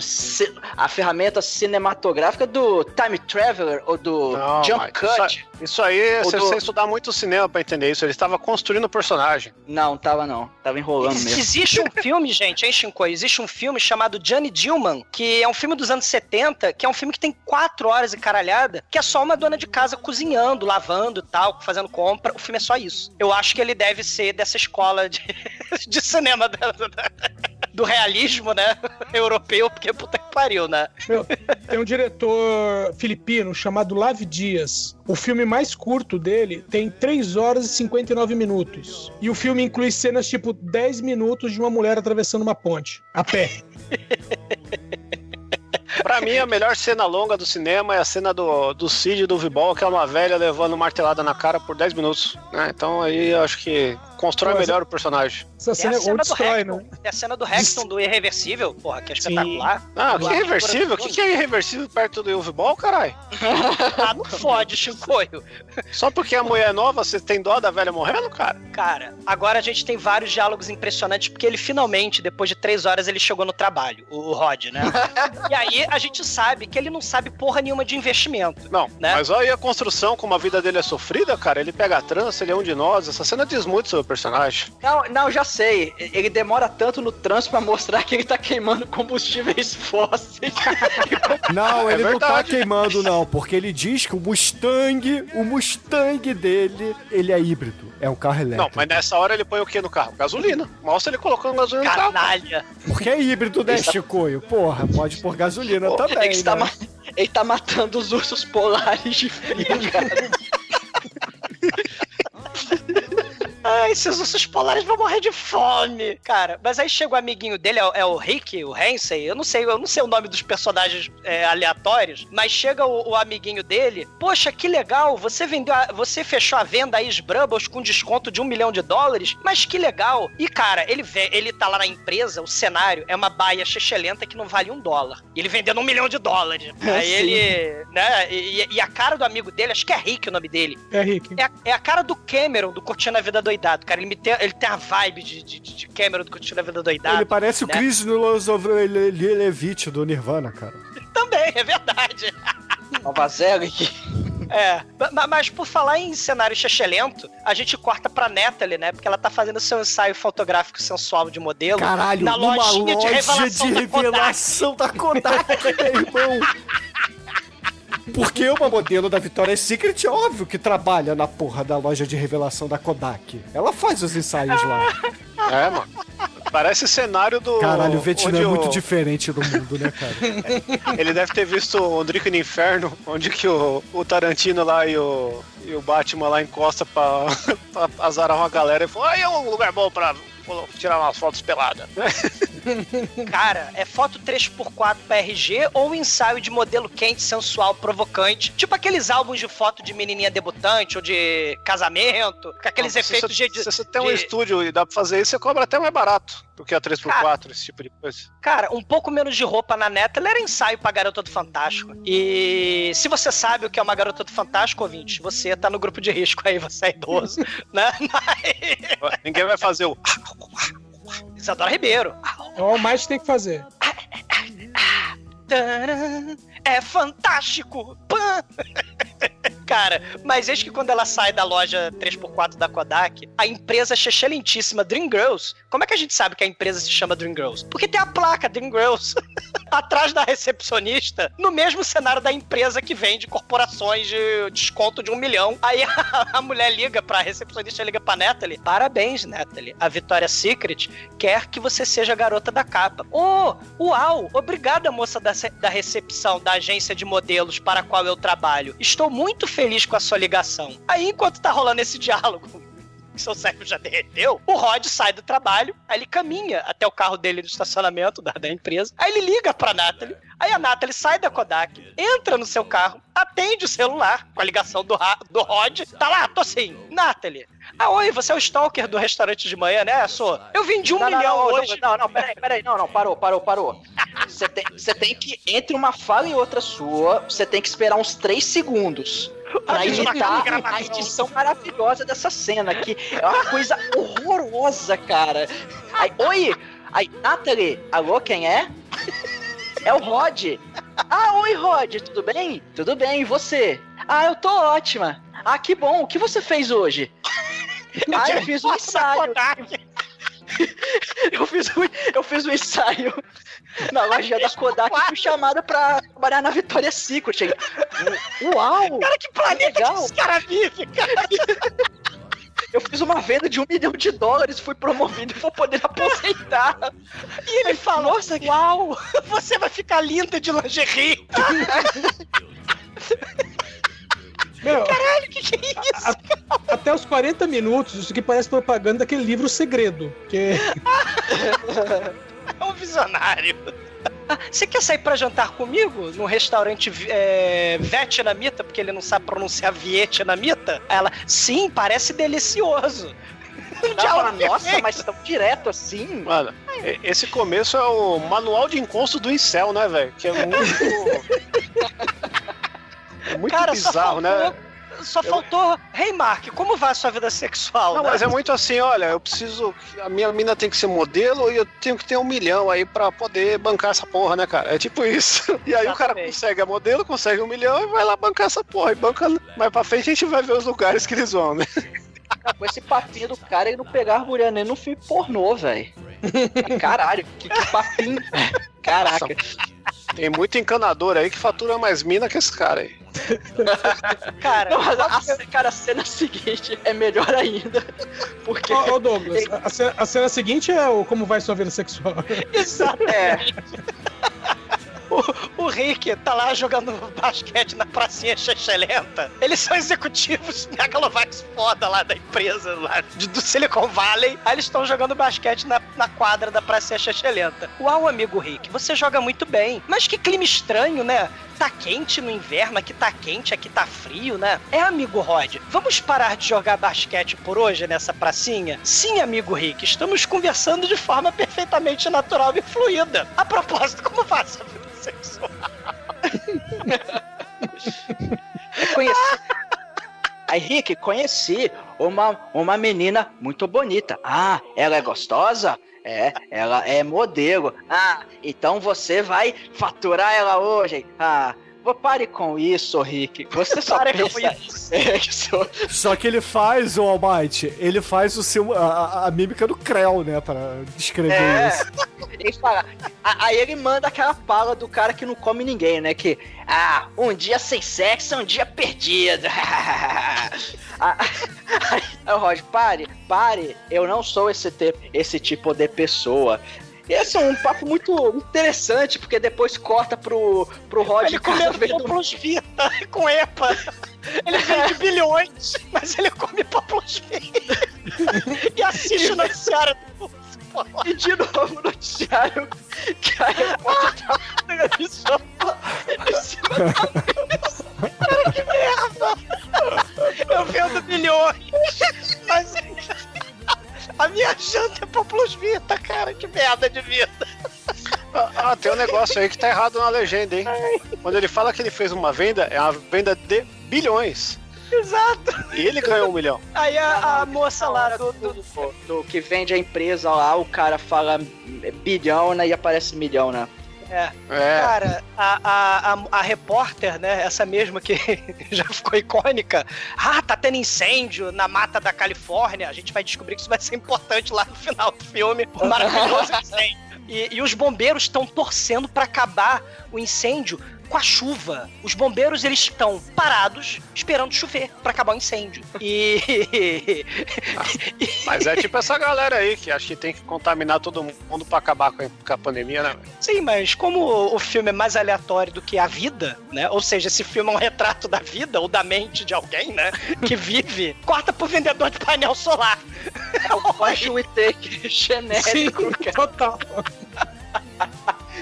a ferramenta cinematográfica do Time Traveler ou do Não, Jump mas Cut. Isso, aí, você do- precisa estudar muito cinema pra entender isso. Ele estava construindo o personagem. Não, tava não. Tava enrolando mesmo. Existe um filme, gente, hein, Shinko? Existe um filme chamado Johnny Dillman, que é um filme dos anos 70, que é um filme que tem quatro horas e caralhada, que é só uma dona de casa cozinhando, lavando e tal, fazendo compra. O filme é só isso. Eu acho que ele deve ser dessa escola de, de cinema da- da- do realismo, né? Europeu, porque puta que pariu, né? Meu, tem um diretor filipino chamado Lavi Dias. O filme mais curto dele tem 3 horas e 59 minutos. E o filme inclui cenas tipo 10 minutos de uma mulher atravessando uma ponte, a pé. Pra mim, a melhor cena longa do cinema é a cena do, do Cid do Vibol, que é uma velha levando martelada na cara por 10 minutos. né? Então aí eu acho que Constrói Pô, melhor o personagem. Essa É cena a é ou cena do destrói, né? É a cena do Hexton do Irreversível, porra, que é Sim. espetacular. Ah, que irreversível? O que, que é irreversível perto do Uvebol, caralho? Ah, não fode, Chicoio. Só porque a mulher é nova, você tem dó da velha morrendo, cara? Cara, agora a gente tem vários diálogos impressionantes, porque ele finalmente, depois de três horas, ele chegou no trabalho, o, Rod, né? e aí a gente sabe que ele não sabe porra nenhuma de investimento. Não, Né? mas olha aí a construção, como a vida dele é sofrida, cara. Ele pega a trança, ele é um de nós. Essa cena diz muito sobre o personagem. Não, não, já sei. Ele demora tanto no trânsito pra mostrar que ele tá queimando combustíveis fósseis. Não, É ele não tá queimando, não, porque ele diz que o Mustang, o Mustang dele, ele é híbrido. É um carro Não, elétrico. mas nessa hora ele põe o que no carro? Gasolina. Mostra ele colocando gasolina no carro. Canalha. Porque é híbrido, né, tá- Chicoio? Porra, pode pôr gasolina também, ele, está né? ma- ele tá matando os ursos polares de frio, cara. Ai, esses ursos polares vão morrer de fome. Cara, mas aí chega o amiguinho dele, é o, é o Rick, o Hensei. Eu não sei, eu não sei o nome dos personagens é, aleatórios, mas chega o, o amiguinho dele. Poxa, que legal, você vendeu, a- você fechou a venda aí Brubbles com desconto de um milhão de dólares. Mas que legal. E cara, ele vê, ele tá lá na empresa, o cenário é uma baia chechelenta que não vale um dólar. E ele vendendo um milhão de dólares. Aí Sim. ele, né? E, e a cara do amigo dele, acho que é Rick o nome dele. É, Rick. É a, é a cara do Cameron, do Curtindo a Vida Doidado, cara. Ele, me tem, ele tem a vibe de, de, de Cameron do Curtindo a Vida Doidado. Ele parece o né? Chris Levit do Nirvana, cara. Também, é verdade. Nova Zelig. É, ma- mas por falar em cenário chechelento, a gente corta pra Natalie, né? Porque ela tá fazendo seu ensaio fotográfico sensual de modelo. Caralho, na lojinha de loja revelação de da Kodak. revelação da Kodak, meu irmão. Porque uma modelo da Victoria's Secret é óbvio que trabalha na porra da loja de revelação da Kodak. Ela faz os ensaios lá. É, mano. Parece cenário do. Caralho, o Vietnã é muito o- diferente do mundo, né, cara? Ele deve ter visto o Drico no Inferno, onde que o, o Tarantino lá e o, e o Batman lá encosta pra, pra azarar uma galera e falou: aí é um lugar bom pra tirar umas fotos peladas. Cara, é foto 3x4 pra RG ou um ensaio de modelo quente, sensual, provocante. Tipo aqueles álbuns de foto de menininha debutante ou de casamento, com aqueles Se efeitos você, de, de- se você tem um de- estúdio e dá pra fazer isso, você cobra até mais barato do que a 3x4, esse tipo de coisa. Cara, um pouco menos de roupa na neta, ele era ensaio pra Garota do Fantástico. E se você sabe o que é uma Garota do Fantástico, ouvinte, você tá no grupo de risco aí, você é idoso, né? Mas... Ninguém vai fazer o. Isadora Ribeiro. É o Might tem que fazer. É fantástico! Pã! Cara, mas eis que quando ela sai da loja 3x4 da Kodak, a empresa excelentíssima Dream Girls, como é que a gente sabe que a empresa se chama Dream Girls? Porque tem a placa Dream Girls atrás da recepcionista, no mesmo cenário da empresa que vende corporações de desconto de um milhão. Aí a, a mulher liga pra recepcionista, liga pra Natalie. Parabéns, Natalie. A Victoria's Secret quer que você seja a garota da capa. Oh, uau! Obrigada, moça da, da recepção da agência de modelos para a qual eu trabalho. Estou muito feliz com a sua ligação. Aí, enquanto tá rolando esse diálogo, que seu cérebro já derreteu, o Rod sai do trabalho, aí ele caminha até o carro dele no estacionamento da, da empresa, aí ele liga pra Natalie, aí a Natalie sai da Kodak, entra no seu carro, atende o celular com a ligação do, do Rod, tá lá, tô assim, Natalie. Ah, oi, você é o stalker do restaurante de manhã, né? Sou. Eu vendi um não, milhão não, não, hoje. Não, não, peraí, peraí. Não, não, parou, parou, parou. Você tem, você tem que, entre uma fala e outra sua, você tem que esperar uns 3 segundos. Pra editar gravação. a edição maravilhosa dessa cena, que é uma coisa horrorosa, cara. Aí, oi! Aí, Natalie, alô, quem é? É o Rod. Ah, oi, Rod, tudo bem? Tudo bem, e você? Ah, eu tô ótima. Ah, que bom, o que você fez hoje? Ah, eu fiz um ensaio. Eu fiz, um, eu fiz um ensaio na loja da Kodak e fui chamada pra trabalhar na Victoria's Secret. Uau! Cara, que planeta legal. que esse cara vive, cara? Eu fiz uma venda de um milhão de dólares, fui promovido e vou poder aposentar. E ele fala, Nossa, uau, você vai ficar linda de lingerie. Meu, Caralho, que que é isso? até os 40 minutos, isso aqui parece propaganda daquele livro Segredo. Que É um visionário. Ah, Você quer sair pra jantar comigo no restaurante é, vietnamita, porque ele não sabe pronunciar vietnamita? Ela, sim, parece delicioso. Dá pra, nossa, mas tão direto assim? Mano, esse começo é o manual de encosto do incel, né, velho? Que é muito. é muito Cara, só bizarro, né? faltou- Só faltou. Hey, Mark, como vai a sua vida sexual? Não, né? mas é muito assim, olha, eu preciso. A minha mina tem que ser modelo e eu tenho que ter um milhão aí pra poder bancar essa porra, né, cara? É tipo isso. E aí o cara consegue a modelo, consegue um milhão e vai lá bancar essa porra. E banca. Mais pra frente a gente vai ver os lugares que eles vão, né? Com esse papinho do cara e não pegar a mulher nem no filme pornô, velho. Caralho, que, que papinho. Caraca. Tem muito encanador aí que fatura mais mina que esse cara aí. Cara, Não, mas a, ce- cara, a cena seguinte é melhor ainda. Porque. Ô, ô, Douglas, a cena, a cena seguinte é o como vai sua vida sexual. Exatamente. O, Rick tá lá jogando basquete na pracinha Xexelenta. Eles são executivos megalovax foda lá da empresa lá de- do Silicon Valley. Aí eles estão jogando basquete na, na quadra da pracinha Xexelenta. Uau, amigo Rick, você joga muito bem. Mas que clima estranho, né? Tá quente no inverno, aqui tá quente, aqui tá frio, né? É, amigo Rod, vamos parar de jogar basquete por hoje nessa pracinha? Sim, amigo Rick, estamos conversando de forma perfeitamente natural e fluida. A propósito, como vida Eu conheci. Aí, Rick, conheci uma, uma menina muito bonita. Ah, ela é gostosa? É, ela é modelo. Ah, então você vai faturar ela hoje. Ah, pare com isso, Rick. Você só Pare pensa em sexo. Só que ele faz, o Almighty, ele faz o seu, a, a- mímica do Krell, né? Pra descrever É. isso. Ele fala, aí ele manda aquela fala do cara que não come ninguém, né? Que, ah, um dia sem sexo é um dia perdido. Ah, Aí, aí, Rod, pare, pare, eu não sou esse, te- esse tipo de pessoa. Esse é um papo muito interessante, porque depois corta pro, pro Rod Ele comeu Poplos Vita com EPA. Ele vende bilhões, mas ele come Poplos Vita. E assiste o noticiário do E de novo o noticiário que a repórter tá em cima Cara, que merda! Eu vendo bilhões, a minha janta é Poplos Vita, cara. Que merda de vida. Ah, ah, tem um negócio aí que tá errado na legenda, hein? Quando ele fala que ele fez uma venda, é uma venda de bilhões. Exato. E ele ganhou um milhão. Aí a, a moça lá do, do, do, do que vende a empresa lá, o cara fala bilhão, né? E aparece milhão, né? É. É. Cara, a, a, a, repórter, né? Essa mesma que já ficou icônica. Ah, tá tendo incêndio na mata da Califórnia. A gente vai descobrir que isso vai ser importante lá no final do filme. O maravilhoso incêndio. E, e os bombeiros estão torcendo pra acabar o incêndio com a chuva. Os bombeiros eles estão parados esperando chover pra acabar o incêndio. E Mas é tipo essa galera aí que acha que tem que contaminar todo mundo pra acabar com a, pandemia, né? Sim, mas como o filme é mais aleatório do que a vida, né? Ou seja, esse filme é um retrato da vida ou da mente de alguém, né? Que vive, corta pro vendedor de painel solar. É o We Take genérico, cara. Total.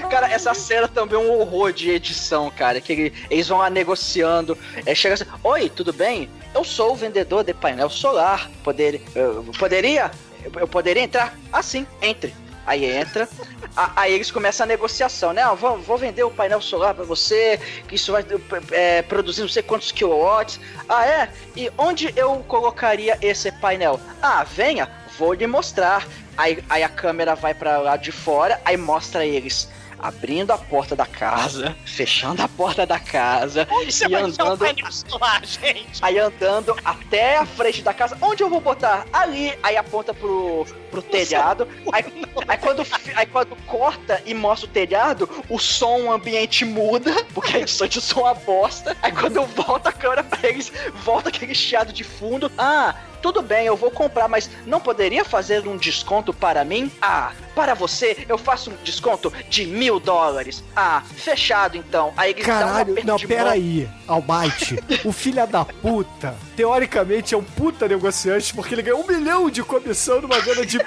Cara, essa cena também é um horror de edição, cara. Que ele- eles vão lá negociando. É, chega assim: Oi, tudo bem? Eu sou o vendedor de painel solar. Poder, eu poderia? Eu, poderia entrar? Ah, sim, entre. Aí entra. a- aí eles começam a negociação, né? Ah, vou, vou vender o painel solar pra você, que isso vai é, produzir não sei quantos kilowatts. Ah, é? E onde eu colocaria esse painel? Ah, venha, vou lhe mostrar. Aí, aí a câmera vai pra lá de fora, aí mostra eles abrindo a porta da casa, fechando a porta da casa Onde você e vai andando, painel solar, gente? aí andando até a frente da casa. Onde eu vou botar? Ali. Aí aponta pro, pro telhado. Aí, aí, quando, aí quando corta e mostra o telhado, o som ambiente muda, porque a edição de som é uma bosta. Aí quando eu volto a câmera pra eles, volta aquele chiado de fundo. Ah, tudo bem, eu vou comprar, mas não poderia fazer um desconto para mim? Ah, para você, eu faço um desconto de mil dólares. Ah, fechado então. Aí eles dão um Caralho, aperto não, mão. peraí, Almighty. o filho da puta, teoricamente é um puta negociante porque ele ganhou um milhão de comissão numa venda de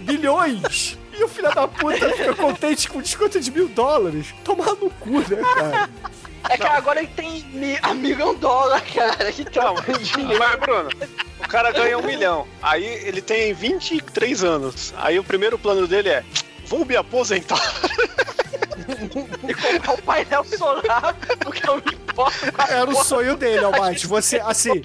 bilhões. E o filho da puta fica contente com desconto de mil dólares. Tomar no cu, né, cara? É que agora ele tem mi- a milhão dólar, cara. Então, Mas, Bruno, O cara ganha um milhão. Aí ele tem 23 anos. Aí o primeiro plano dele é: vou me aposentar. E comprar um painel solar, porque eu me importo com a Era o sonho dele, Almighty. Você, assim,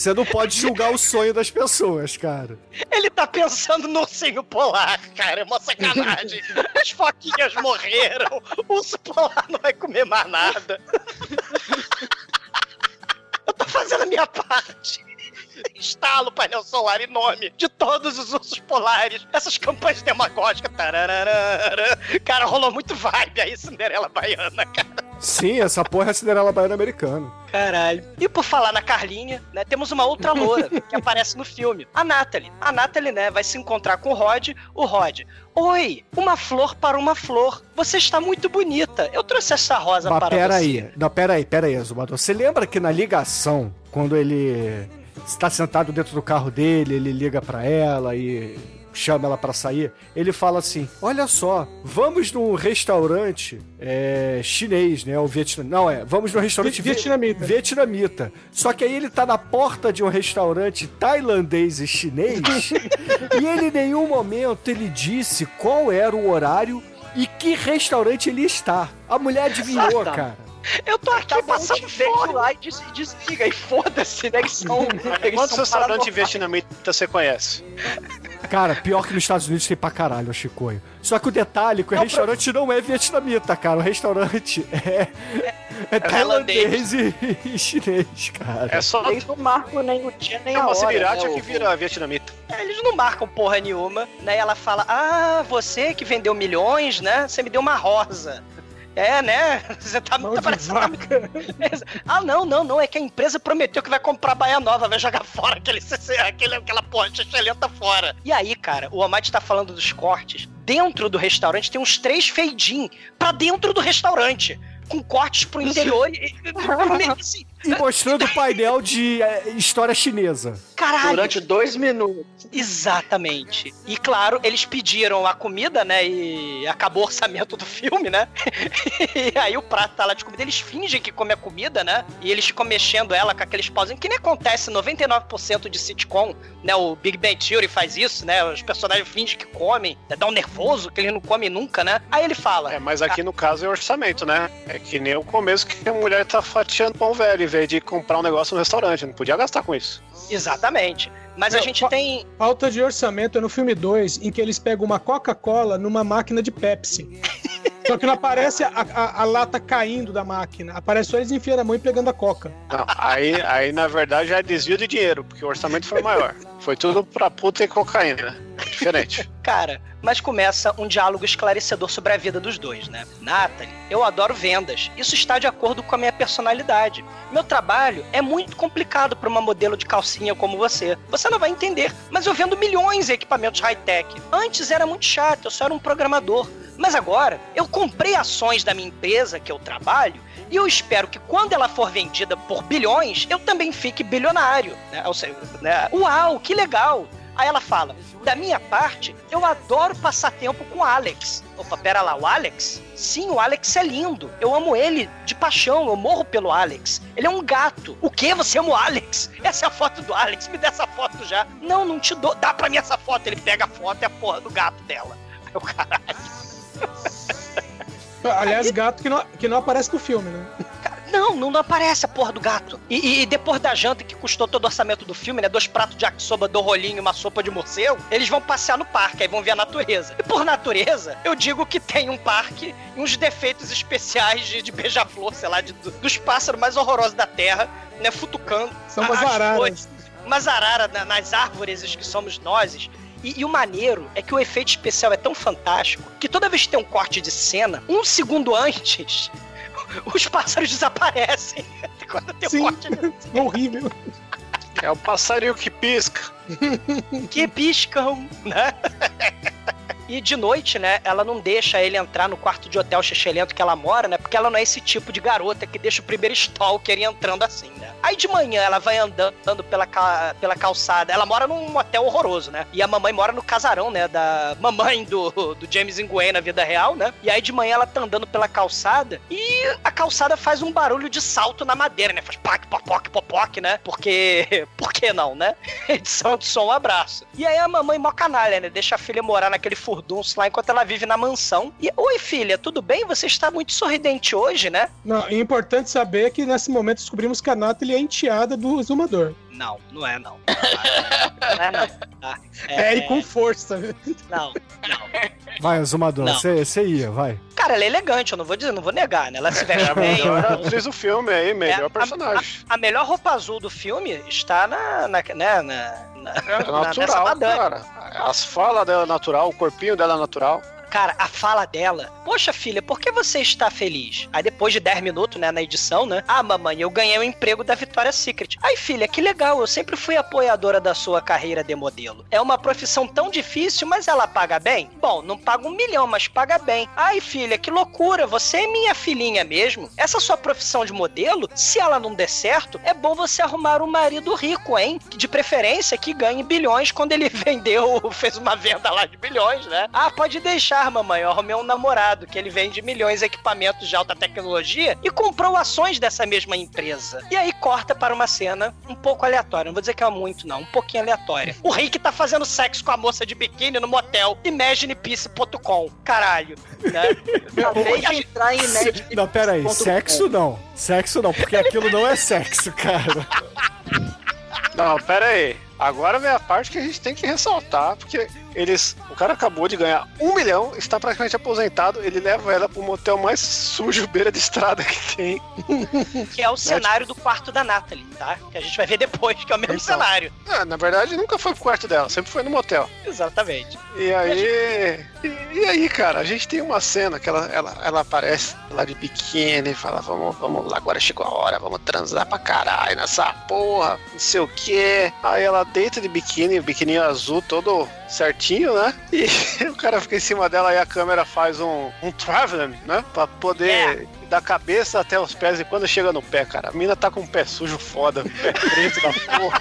você não pode julgar o sonho das pessoas, cara. Ele tá pensando no ursinho polar, cara. É uma sacanagem. As foquinhas morreram. O urso polar não vai comer mais nada. Eu tô fazendo a minha parte. Instalo o painel solar em nome de todos os ursos polares. Essas campanhas demagógicas. Tararara. Cara, rolou muito vibe aí, Cinderela Baiana, cara. Sim, essa porra é a Cinderela Baiana americana. Caralho. E por falar na Carlinha, né, temos uma outra loura que aparece no filme, a Natalie. A Natalie, né, vai se encontrar com o Rod. O Rod, oi, uma flor para uma flor. Você está muito bonita. Eu trouxe essa rosa Mas para pera você. aí, não, pera aí, pera aí, Azumador. Você lembra que na ligação, quando ele está sentado dentro do carro dele, ele liga pra ela e chama ela pra sair, ele fala assim: Olha só, vamos num restaurante é, chinês, né? O Vietnã. Não, é, vamos num restaurante Vi- vietnamita. vietnamita. Só que aí ele tá na porta de um restaurante tailandês e chinês e ele em nenhum momento ele disse qual era o horário e que restaurante ele está. A mulher adivinhou, cara. Eu tô aqui Tá passando fome. lá e des- desliga. E foda-se, né? Que são. eles Quantos restaurantes paranormais. vietnamitas você conhece? Cara, pior que nos Estados Unidos tem pra caralho, Chicoio. Só que o detalhe é que o restaurante não é vietnamita, cara. O restaurante é, é, tailandês e, e chinês, cara. É só Eles não marcam nem o dia nem é a uma hora. sibirate né, que vira vietnamita. Eles não marcam porra nenhuma, né? E ela fala: Ah, você que vendeu milhões, né? Você me deu uma rosa. É, né? Você tá Mão muito de parecendo. Ah, não, não, não. É que a empresa prometeu que vai comprar baia nova, vai jogar fora aquele, aquele aquela porra excelenta fora. E aí, cara, o Amate tá falando dos cortes. Dentro do restaurante tem uns três feidin pra dentro do restaurante. Com cortes pro interior e. e- assim, E mostrando o painel de é, história chinesa. caralho. Durante dois minutos. Exatamente. E claro, eles pediram a comida, né? E acabou o orçamento do filme, né? e aí o prato tá lá de comida. Eles fingem que comem a comida, né? E eles ficam mexendo ela com aqueles pauzinhos, que nem acontece 99% de sitcom, né? O Big Bang Theory faz isso, né? Os personagens fingem que comem, né? dá um nervoso que eles não comem nunca, né? Aí ele fala. É, mas aqui no caso é orçamento, né? É que nem o começo que a mulher tá fatiando pão velho em vez de comprar um negócio no restaurante. Não podia gastar com isso. Exatamente. Mas a gente fa- tem. Falta de orçamento é no filme 2, em que eles pegam uma Coca-Cola numa máquina de Pepsi. Só que não aparece a, a- a lata caindo da máquina. Aparece só eles enfiando a mão e pegando a Coca. Não, aí, aí na verdade já é desvio de dinheiro, porque o orçamento foi maior. Foi tudo pra puta e cocaína. Diferente. Cara, mas começa um diálogo esclarecedor sobre a vida dos dois, né? Nathalie, eu adoro vendas. Isso está de acordo com a minha personalidade. Meu trabalho é muito complicado para uma modelo de calcinha como você. Você não vai entender, mas eu vendo milhões de equipamentos high-tech. Antes era muito chato, eu só era um programador. Mas agora, eu comprei ações da minha empresa que eu trabalho e eu espero que quando ela for vendida por bilhões, eu também fique bilionário. Né? Ou seja, né? Uau, que legal! Aí ela fala: da minha parte, eu adoro passar tempo com o Alex. Opa, pera lá, o Alex? Sim, o Alex é lindo. Eu amo ele de paixão, eu morro pelo Alex. Ele é um gato. O quê? Você ama o Alex? Essa é a foto do Alex, me dá essa foto já. Não, não te dou. Dá pra mim essa foto. Ele pega a foto e a porra do gato dela. Eu, caralho. Aliás, gato que não, que não aparece no filme, né? Não, não, não aparece a porra do gato. E, e- depois da janta que custou todo o orçamento do filme, né? Dois pratos de yakisoba do rolinho e uma sopa de morcego, eles vão passear no parque, aí vão ver a natureza. E por natureza, eu digo que tem um parque e uns defeitos especiais de, de beija-flor, sei lá, de- do- dos pássaros mais horrorosos da Terra, né? Futucando. São umas as araras. flores. Umas araras na- nas árvores que somos nós. E, e o maneiro é que o efeito especial é tão fantástico que toda vez que tem um corte de cena, um segundo antes, os pássaros desaparecem. Quando tem um Sim. corte de Horrível. É o passarinho que pisca. que piscam, né? E de noite, né, ela não deixa ele entrar no quarto de hotel xixelento que ela mora, né? Porque ela não é esse tipo de garota que deixa o primeiro stalker entrando assim, né? Aí de manhã ela vai andando pela, ca- pela calçada. Ela mora num hotel horroroso, né? E a mamãe mora no casarão, né? Da mamãe do, do James Nguyen na vida real, né? E aí de manhã ela tá andando pela calçada e a calçada faz um barulho de salto na madeira, né? Faz pac, popoc, popoc, né? Porque. Por que não, né? Edição de som, um abraço. E aí a mamãe mó canalha, né? Deixa a filha morar naquele furdunço lá enquanto ela vive na mansão. E, oi filha, tudo bem? Você está muito sorridente hoje, né? Não, é importante saber que nesse momento descobrimos que a Natalie é enteada do exumador. Não, não é não. Não é não. Tá? É, e com força. Não, não. Vai, Azumador, você ia, vai. Cara, ela é elegante, eu não vou dizer, não vou negar, né? Ela se veste É a bem. melhor atriz do filme aí, melhor É, a- personagem. A melhor roupa azul do filme está na. na, né, na, na, É na- natural, cara. As falas dela é natural, o corpinho dela é natural. Cara, a fala dela, poxa filha, por que você está feliz? Aí depois de 10 minutos, né, na edição, né? Ah, mamãe, eu ganhei o emprego da Victoria's Secret. Ai, filha, que legal, eu sempre fui apoiadora da sua carreira de modelo. É uma profissão tão difícil, mas ela paga bem? Bom, não paga um milhão, mas paga bem. Ai, filha, que loucura, você é minha filhinha mesmo. Essa sua profissão de modelo, se ela não der certo, é bom você arrumar um marido rico, hein? De preferência que ganhe bilhões quando ele vendeu, fez uma venda lá de bilhões, né? Ah, pode deixar, mamãe. Eu arrumei um namorado que ele vende milhões de equipamentos de alta tecnologia e comprou ações dessa mesma empresa. E aí corta para uma cena um pouco aleatória. Não vou dizer que é muito, não. Um pouquinho aleatória. O Rick tá fazendo sexo com a moça de biquíni no motel imaginepeace.com. Caralho. Né? Acabei de entrar em Imagine Não, pera aí, sexo não. Sexo não, porque aquilo não é sexo, cara. Não, pera aí. Agora vem a parte que a gente tem que ressaltar, porque eles. O cara acabou de ganhar um milhão, está praticamente aposentado, ele leva ela pro motel mais sujo, beira de estrada que tem. que é o cenário do quarto da Natalie, tá? Que a gente vai ver depois, que é o mesmo Então. cenário. Ah, na verdade, nunca foi pro quarto dela, sempre foi no motel. Exatamente. E aí. E, e aí, cara, a gente tem uma cena que ela, ela, ela aparece lá de biquíni e fala: vamos, vamos lá, agora chegou a hora, vamos transar pra caralho nessa porra, não sei o quê. Aí ela deita de biquíni, biquininho azul todo certinho, né? E o cara fica em cima dela e a câmera faz um, um traveling, né? Pra poder. Da cabeça até os pés, e quando chega no pé, cara, a mina tá com o pé sujo foda, pé preto da porra.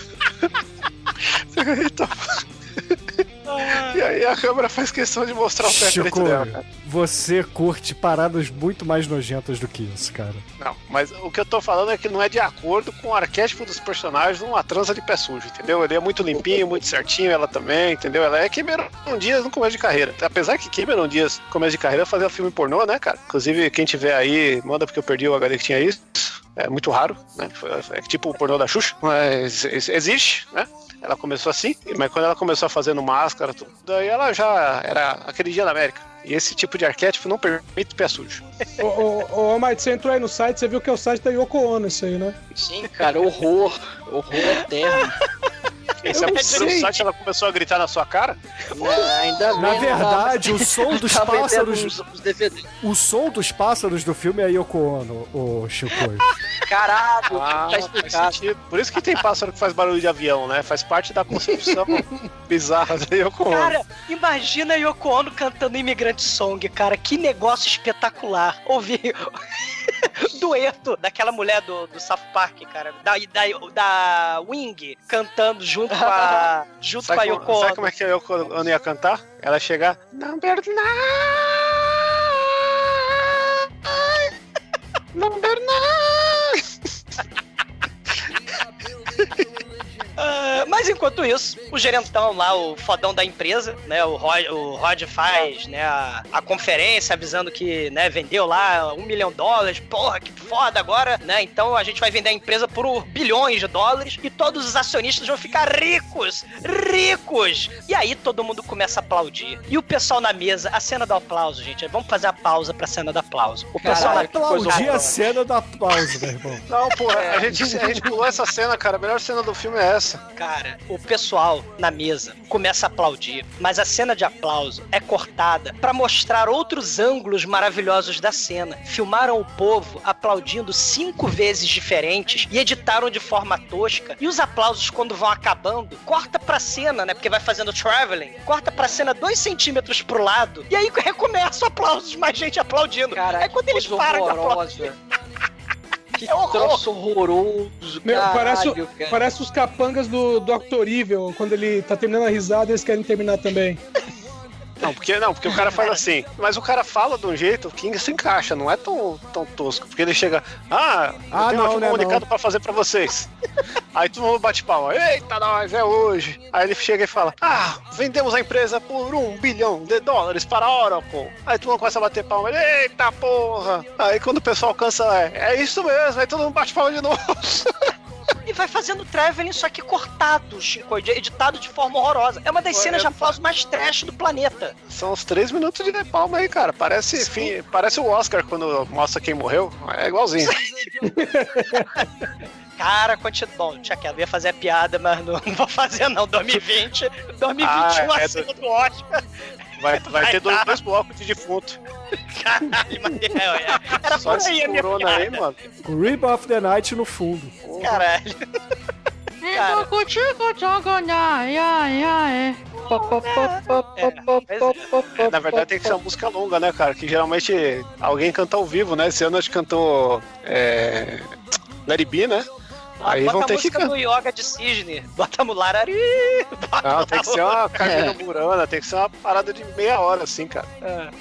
Eita. E aí a câmera faz questão de mostrar o pé Chico, preto dela, cara. você curte paradas muito mais nojentas do que isso, cara. Não, mas o que eu tô falando é que não é de acordo com o arquétipo dos personagens numa trança de pé sujo, entendeu? Ele é muito limpinho, muito certinho, ela também, entendeu? Ela é Cameron Dias no começo de carreira. Apesar que Cameron Dias, no começo de carreira, fazia filme pornô, né, cara? Inclusive, quem tiver aí, manda porque eu perdi o HD que tinha isso. É muito raro, né? É tipo o pornô da Xuxa, mas ex- existe, né? Ela começou assim, mas quando ela começou a fazer no máscara, tudo, daí ela já era aquele dia da América. E esse tipo de arquétipo não permite pé sujo. Ô, ô, ô, Mike, você entrou aí no site, você viu que é o site da Yoko Ono, isso aí, né? Sim, cara, horror. Horror eterno. Esse é o site ela começou a gritar na sua cara? Não, Na verdade, o som dos pássaros. O som dos pássaros do filme é Yoko Ono, o Chico. Caralho, Ah, tá explicado. Por isso que tem pássaro que faz barulho de avião, né? Faz parte da concepção bizarra da Yoko Ono. Cara, imagina a Yoko Ono cantando Imigrante Song, cara. Que negócio espetacular. Ouvir dueto daquela mulher do, do South Park, cara. Da, da, da Wing cantando junto junto com a. junto sabe com a Yoko como, Sabe como é que a Yoko Ono ia cantar? Ela ia chegar. Number nine! Number Uh, mas enquanto isso, o gerentão lá, o fodão da empresa, né? O Rod, o Rod faz né, a, a conferência avisando que né, vendeu lá um milhão de dólares. Porra, que foda agora, né? Então a gente vai vender a empresa por bilhões de dólares e todos os acionistas vão ficar ricos! Ricos! E aí todo mundo começa a aplaudir. E o pessoal na mesa, a cena do aplauso, gente. Vamos fazer a pausa pra cena do aplauso. O pessoal Caralho, na... aplaudir a cena do aplauso, meu irmão. Não, porra, a gente, a gente pulou essa cena, cara. A melhor cena do filme é essa. Cara, o pessoal na mesa começa a aplaudir, mas a cena de aplauso é cortada para mostrar outros ângulos maravilhosos da cena. Filmaram o povo aplaudindo cinco vezes diferentes e editaram de forma tosca. E os aplausos, quando vão acabando, corta pra cena, né? Porque vai fazendo traveling, corta pra cena dois centímetros pro lado. E aí recomeça o aplausos, mais gente aplaudindo. Cara, é quando eles param de aplaudir. Que É horror. troço horroroso, Meu, caralho, parece, o- cara. parece os capangas do Dr. Evil, quando ele tá terminando a risada, eles querem terminar também. Não, porque não, porque o cara faz assim. Mas o cara fala de um jeito que se encaixa, não é tão, tão tosco. Porque ele chega, ah, eu Ah, tenho não, um né, comunicado não. pra fazer pra vocês. Aí todo mundo bate palma, eita, nós, é hoje. Aí ele chega e fala, ah, vendemos a empresa por um bilhão de dólares para a Oracle. Aí todo mundo começa a bater palma, eita porra. Aí quando o pessoal cansa, é, é isso mesmo, aí todo mundo bate palma de novo. E vai fazendo traveling, só que cortado, Chico, editado de forma horrorosa. É uma das Pô, cenas de aplauso mais trash do planeta. São uns três minutos de palma aí, cara. Parece, fim, parece o Oscar quando mostra quem morreu. É igualzinho. Cara, continua. Bom, tinha que eu ia fazer a piada, mas não, não vou fazer, não. 2020, 2021 Ah, é acima do Oscar. Vai, vai Vai ter dois, dar. dois blocos de defunto. Caralho, mas é, é. Era Só por aí a minha corona aí, mano. Rip of the Night no fundo. Caralho. Cara, Na verdade tem que ser uma música longa, né, cara? Que geralmente alguém canta ao vivo, né? Esse ano a gente cantou é... Let It Be, né? Aí bota vão a ter que música cantar. do Yoga de Cisne. Bota a Mularari. Bota Não, tem que ser uma carreira murana, tem que ser uma parada de meia hora, assim, cara.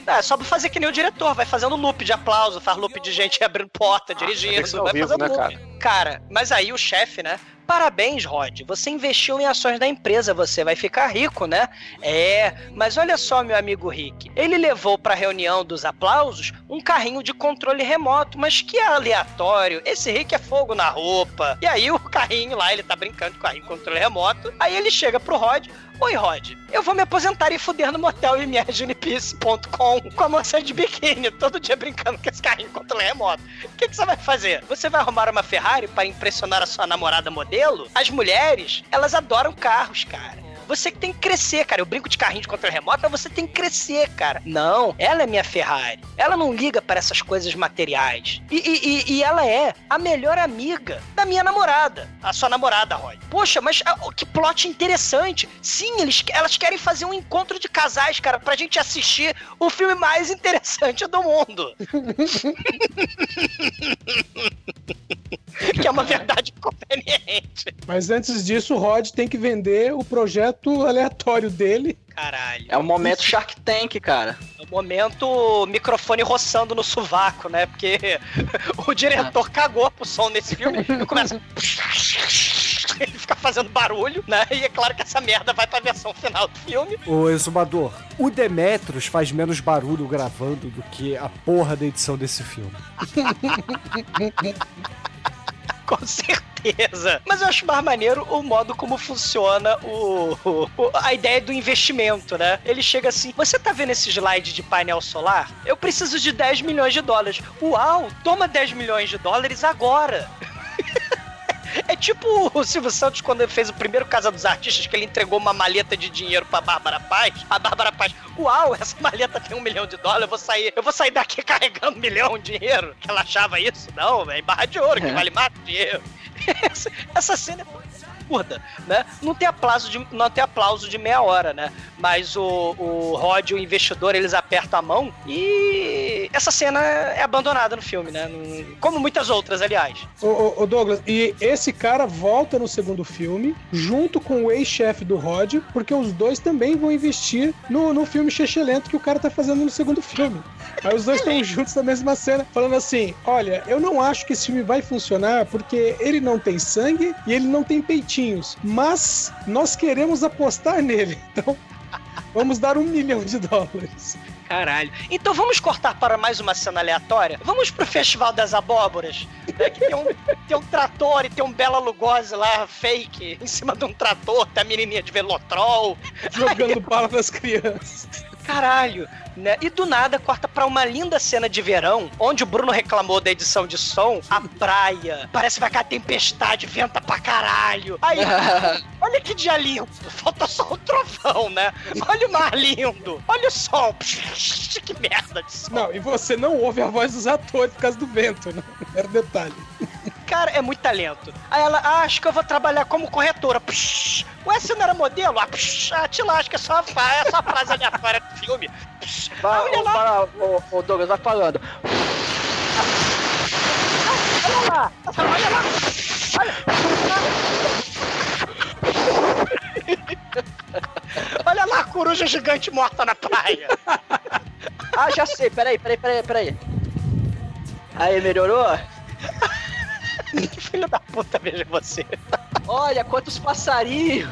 É, é só pra fazer que nem o diretor, vai fazendo loop de aplauso, faz loop de gente abrindo porta, que dirigindo, ao vai vivo, fazendo né, loop. cara? Cara, mas aí o chefe, né? Parabéns, Rod. Você investiu em ações da empresa, você vai ficar rico, né? É, mas olha só, meu amigo Rick. Ele levou pra reunião dos aplausos um carrinho de controle remoto, mas que aleatório. Esse Rick é fogo na roupa. E aí o carrinho lá, ele tá brincando com o carrinho de controle remoto. Aí ele chega pro Rod. Oi, Rod. Eu vou me aposentar e fuder no motel imaginapeace.com com a moça de biquíni, todo dia brincando com esse carrinho controle remoto. O que, que você vai fazer? Você vai arrumar uma Ferrari para impressionar a sua namorada modelo? As mulheres, elas adoram carros, cara. Você que tem que crescer, cara. Eu brinco de carrinho de controle remoto, mas você tem que crescer, cara. Não, ela é minha Ferrari. Ela não liga para essas coisas materiais. E, e- e- ela é a melhor amiga da minha namorada. A sua namorada, Roy. Poxa, mas ah, que plot interessante. Sim, eles, elas querem fazer um encontro de casais, cara, pra gente assistir o filme mais interessante do mundo. que é uma verdade conveniente. Mas antes disso, o Rod tem que vender o projeto aleatório dele. Caralho. É o momento Shark Tank, cara. É o momento microfone roçando no sovaco, né? Porque o diretor cagou pro som nesse filme e começa. Ele fica fazendo barulho, né? E é claro que essa merda vai pra versão final do filme. Ô, Exumador, o Demetrius faz menos barulho gravando do que a porra da edição desse filme. Com certeza. Mas eu acho mais maneiro o modo como funciona o, o- a ideia do investimento, né? Ele chega assim: você tá vendo esse slide de painel solar? Eu preciso de 10 milhões de dólares. Uau, toma 10 milhões de dólares agora. É tipo o Silvio Santos quando ele fez o primeiro Casa dos Artistas, que ele entregou uma maleta de dinheiro pra Bárbara Paz. A Bárbara Paz, uau, essa maleta tem um milhão de dólares, eu vou sair, eu vou sair daqui carregando um milhão de dinheiro. Que ela achava isso? Não, é barra de ouro, que vale mais dinheiro. Essa, cena é absurda, né? Não tem aplauso de, não tem aplauso de meia hora, né? Mas o, o Rod e o investidor, eles apertam a mão e essa cena é abandonada no filme, né? Como muitas outras, aliás. Ô, Douglas, e esse cara volta no segundo filme, junto com o ex-chefe do Rod, porque os dois também vão investir no, no filme Chechelento que o cara tá fazendo no segundo filme. Aí os dois estão juntos na mesma cena, falando assim: olha, eu não acho que esse filme vai funcionar porque ele não tem sangue e ele não tem peitinhos, mas nós queremos apostar nele. Então. Vamos dar um milhão de dólares. Caralho. Então vamos cortar para mais uma cena aleatória? Vamos pro Festival das Abóboras? né, que tem um, tem um trator e tem um Bela Lugosi lá, fake, em cima de um trator, tem a menininha de Velotrol. Jogando bala nas crianças. Caralho, né? E do nada corta pra uma linda cena de verão, onde o Bruno reclamou da edição de som, a praia, parece que vai cair tempestade, venta pra caralho. Aí, olha que dia lindo, falta só o trovão, né? Olha o mar lindo, olha o sol, que merda de sol. Não, e você não ouve a voz dos atores por causa do vento, né? Era detalhe. Cara, é muito talento. Aí ela, ah, acho que eu vou trabalhar como corretora. Psh, ué, você não era modelo? Ah, psh, ah te lasca, é só, fa- é só a frase aleatória do filme. Psh, Vai, olha ô, lá, para, ô, ô, Douglas, vai falando. olha lá, olha lá. Olha. Olha lá a coruja gigante morta na praia. Ah, já sei, peraí, peraí, peraí, peraí. Aí, melhorou? Que filho da puta, veja você. Olha quantos passarinhos!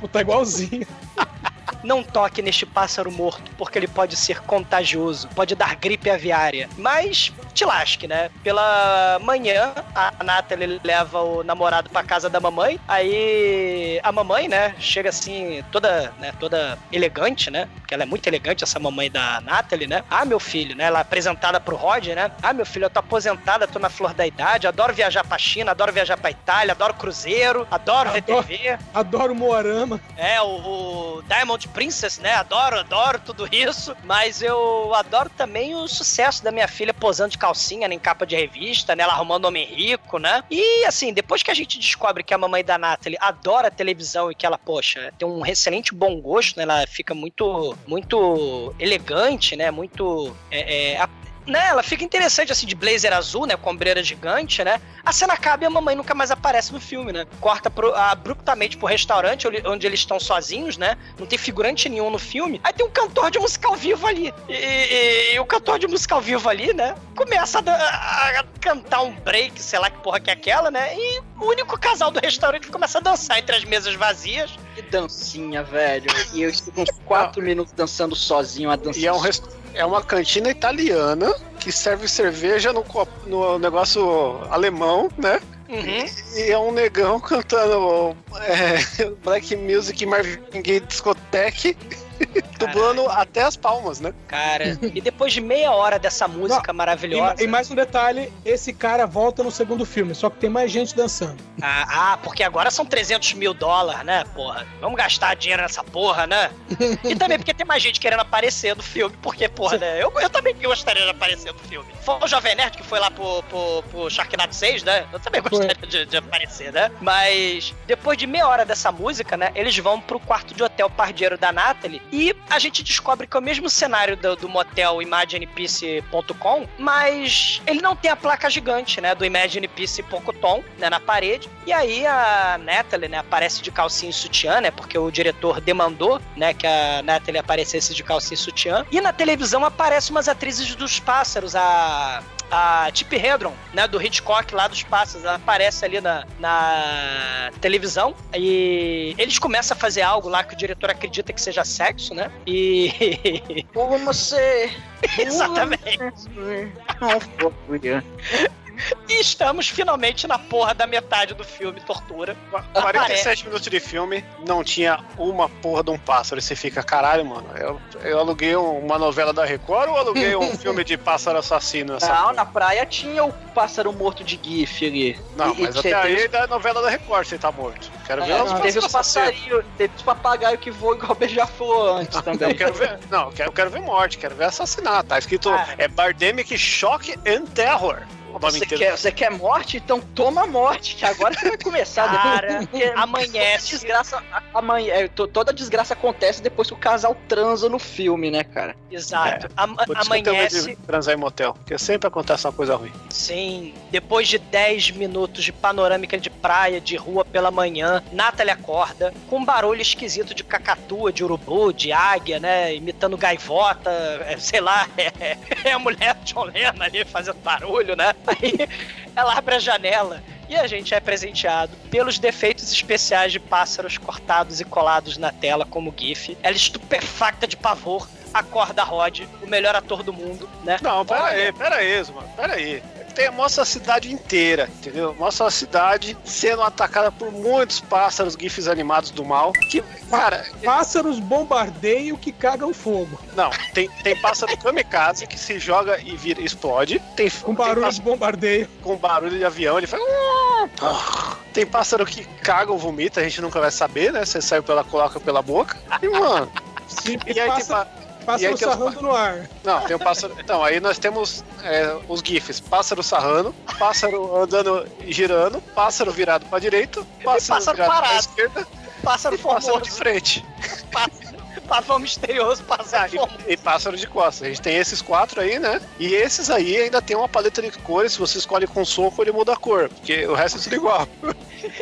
Pô, Tá igualzinho. Não toque neste pássaro morto, porque ele pode ser contagioso, pode dar gripe aviária. Mas te lasque, né? Pela manhã, a Natalie leva o namorado pra casa da mamãe. Aí a mamãe, né, chega assim, toda, né, toda elegante, né? Porque ela é muito elegante, essa mamãe da Natalie, né? Ah, meu filho, né? Ela é apresentada pro Rod, né? Ah, meu filho, eu tô aposentada, tô na flor da idade, adoro viajar pra China, adoro viajar pra Itália, adoro cruzeiro, adoro Adoro. TV. Adoro Moarama. É, o, o Diamond Princess, né? Adoro, adoro tudo isso. Mas eu adoro também o sucesso da minha filha posando de calcinha né, em capa de revista, né? Ela arrumando homem rico, né? E assim, depois que a gente descobre que a mamãe da Natalie adora televisão e que ela, poxa, tem um excelente bom gosto, né? Ela fica muito, muito elegante, né? Muito. É, é, né, ela fica interessante assim de blazer azul, né, com ombreira gigante, né? A cena acaba e a mamãe nunca mais aparece no filme, né? Corta pro- abruptamente pro restaurante onde, eles estão sozinhos, né? Não tem figurante nenhum no filme. Aí tem um cantor de música ao vivo ali. E, e- e o cantor de música ao vivo ali, né? Começa a, a- a cantar um break, sei lá que porra que é aquela, né? E o único casal do restaurante começa a dançar entre as mesas vazias. Que dancinha, velho. E eu estive uns 4 minutos dançando sozinho a dança. E é, um rest- é uma cantina italiana que serve cerveja no, copo- no negócio alemão, né? Uhum. E é um negão cantando é, Black Music Marvin Gaye Discoteque, dublando até as palmas, né? Cara, e depois de meia hora dessa música E, maravilhosa. e mais um detalhe: esse cara volta no segundo filme, só que tem mais gente dançando. Ah, ah, porque agora são 300 mil dólares, né, porra? Vamos gastar dinheiro nessa porra, né? E também porque tem mais gente querendo aparecer no filme, porque, porra, né? Eu, eu também gostaria de aparecer no filme. Foi o Jovem Nerd que foi lá pro, pro, pro Sharknado 6, né? Eu também gostaria de, de aparecer, né? Mas depois de meia hora dessa música, né? Eles vão pro quarto de hotel pardieiro da Natalie e a gente descobre que é o mesmo cenário do, do motel ImaginePeace.com, mas ele não tem a placa gigante, né? Do ImaginePeace.com, né? Na parede. E aí a Natalie, né? Aparece de calcinha e sutiã, né? Porque o diretor demandou, né? Que a Natalie aparecesse de calcinha e sutiã. E na televisão aparecem umas atrizes dos pássaros, a a Tippi Hedron, né, do Hitchcock lá dos Pássaros, ela aparece ali na, na televisão e eles começam a fazer algo lá que o diretor acredita que seja sexo, né? E Como você. exatamente. E estamos finalmente na porra da metade do filme Tortura. 47 minutos de filme, não tinha uma porra de um pássaro. E você fica, caralho, mano, eu, eu aluguei uma novela da Record ou aluguei um filme de pássaro assassino? Essa Não, porra? na praia tinha o pássaro morto de GIF ali. Não, E- e mas até aí da novela da Record você tá morto. Quero ver É, os teve os passarinhos, teve os papagaios que voam igual beija-flor antes também. Eu quero ver, não, eu quero, eu quero ver morte, quero ver assassinato. Tá escrito Ah. é Bardemic Shock and Terror. Você quer, você quer morte? Então toma morte, que agora que vai começar. Cara, Porque amanhece. Desgraça, amanhã, é, to- toda desgraça acontece depois que o casal transa no filme, né, cara? Exato. Am- Por tenho medo amanhece de transar em motel, porque sempre acontece uma coisa ruim. Sim, depois de 10 minutos de panorâmica de praia, de rua pela manhã, Nathalie acorda com um barulho esquisito de cacatua, de urubu, de águia, né? Imitando gaivota, é, sei lá, é, é a mulher de John Lennon ali fazendo barulho, né? Aí ela abre a janela e a gente é presenteado pelos defeitos especiais de pássaros cortados e colados na tela como GIF. Ela estupefacta de pavor, acorda Rod, o melhor ator do mundo, né? Não, pera Olha, aí, pera aí, mano, pera aí. Tem, mostra a cidade inteira, entendeu? Mostra a cidade sendo atacada por muitos pássaros, gifs animados do mal. Que, cara, Pássaros bombardeiam que cagam fogo. não, tem, tem pássaro kamikaze que se joga e vira, explode. Tem, Com tem barulho pássaro de bombardeio. com barulho de avião, ele faz. Tem pássaro que caga ou vomita, a gente nunca vai saber, né? Você sai pela coloca pela boca. E, mano. E, E aí tem passa, pa- e pássaro aí tem os sarrando no ar. Não, tem o pássaro. Então, aí nós temos é, os GIFs: pássaro sarrando, pássaro andando e girando, pássaro virado pra direita, pássaro, pássaro virado pra parado. esquerda Pássaro e pássaro de frente. Pavão misterioso, formoso. e, pássaro de costas. A gente tem esses quatro aí, né? E esses aí ainda tem uma paleta de cores. Se você escolhe com soco, ele muda a cor. Porque o resto é tudo igual.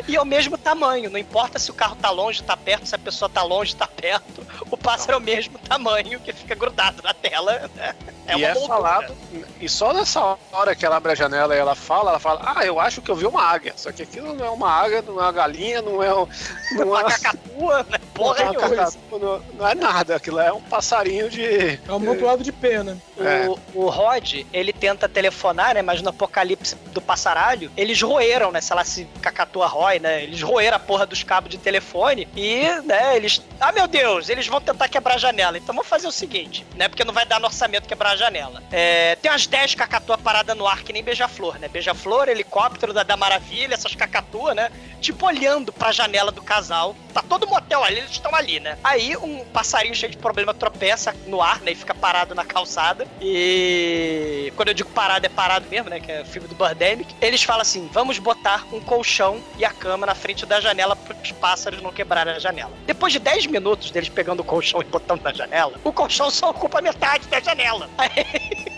E é o mesmo tamanho, não importa se o carro tá longe, tá perto, se a pessoa tá longe, tá perto. O pássaro é o mesmo tamanho que fica grudado na tela. né? É e uma é moldura. falado. E só nessa hora que ela abre a janela e ela fala, ela fala: Ah, eu acho que eu vi uma águia. Só que aquilo não é uma águia, não é uma galinha, não é, um- não é Uma cacatua, né? Porra não, é uma cacatua, não, não é nada. Aquilo é um passarinho de. É um amontoado de pena. É. O, o Rod, ele tenta telefonar, né? Mas no apocalipse do passaralho, eles roeram, né? Sei lá se cacatua rói, né? Eles roeram a porra dos cabos de telefone e, né, eles. Ah, meu Deus, eles vão tentar quebrar a janela. Então vamos fazer o seguinte, né? Porque não vai dar no orçamento quebrar a janela. É, tem umas 10 cacatua paradas no ar, que nem beija-flor, né? Beija-flor, helicóptero da, da maravilha, essas cacatua, né? Tipo olhando pra janela do casal. Tá todo motel ali, eles estão ali, né? Aí um passarinho cheio de problema tropeça no ar, né? E fica parado na calçada. E quando eu digo parado, é parado mesmo, né? Que é o filme do Birdemic. Eles falam assim: vamos botar um colchão e a cama na frente da janela para os pássaros não quebrarem a janela. Depois de 10 minutos deles pegando o colchão e botando na janela, o colchão só ocupa metade da janela. Aí,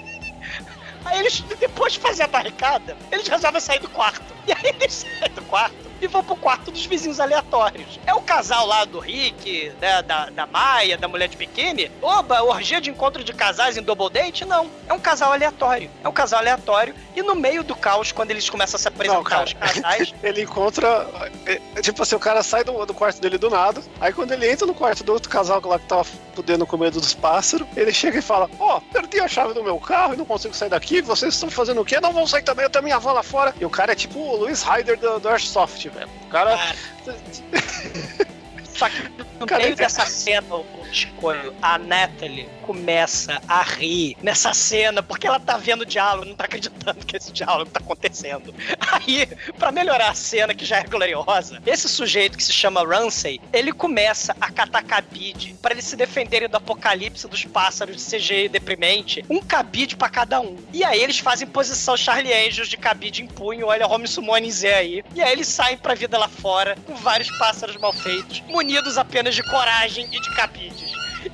Aí eles, depois de fazer a barricada, eles resolvem sair do quarto. E aí eles saem do quarto e vão pro quarto dos vizinhos aleatórios. É o casal lá do Rick, né, da, da Maia, da mulher de biquíni. Oba, orgia de encontro de casais em double date? Não. É um casal aleatório. É um casal aleatório. E no meio do caos, quando eles começam a se apresentar Não, cara. os casais, Ele encontra. é, é, Tipo assim, o cara sai do, do quarto dele do nada. Aí quando ele entra no quarto do outro casal lá que tava fudendo com medo dos pássaros, ele chega e fala: Ó, perdi a chave do meu carro e não consigo sair daqui. Vocês estão fazendo o quê? Não vão sair também, eu tenho minha van lá fora. E o cara é tipo o Luiz Ryder do, do Airsoft, velho. O cara. Só que no Cara, meio é- dessa cena, o Chicoio, a Natalie começa a rir nessa cena, porque ela tá vendo o diálogo, não tá acreditando que esse diálogo tá acontecendo. Aí, pra melhorar a cena, que já é gloriosa, esse sujeito que se chama Ramsay, ele começa a catar cabide pra eles se defenderem do apocalipse dos pássaros de CGI deprimente, um cabide pra cada um. E aí eles fazem posição Charlie Angels de cabide em punho, olha Home Summoning Z aí. E aí eles saem pra vida lá fora, com vários pássaros mal feitos, munidos apenas de coragem e de cabides.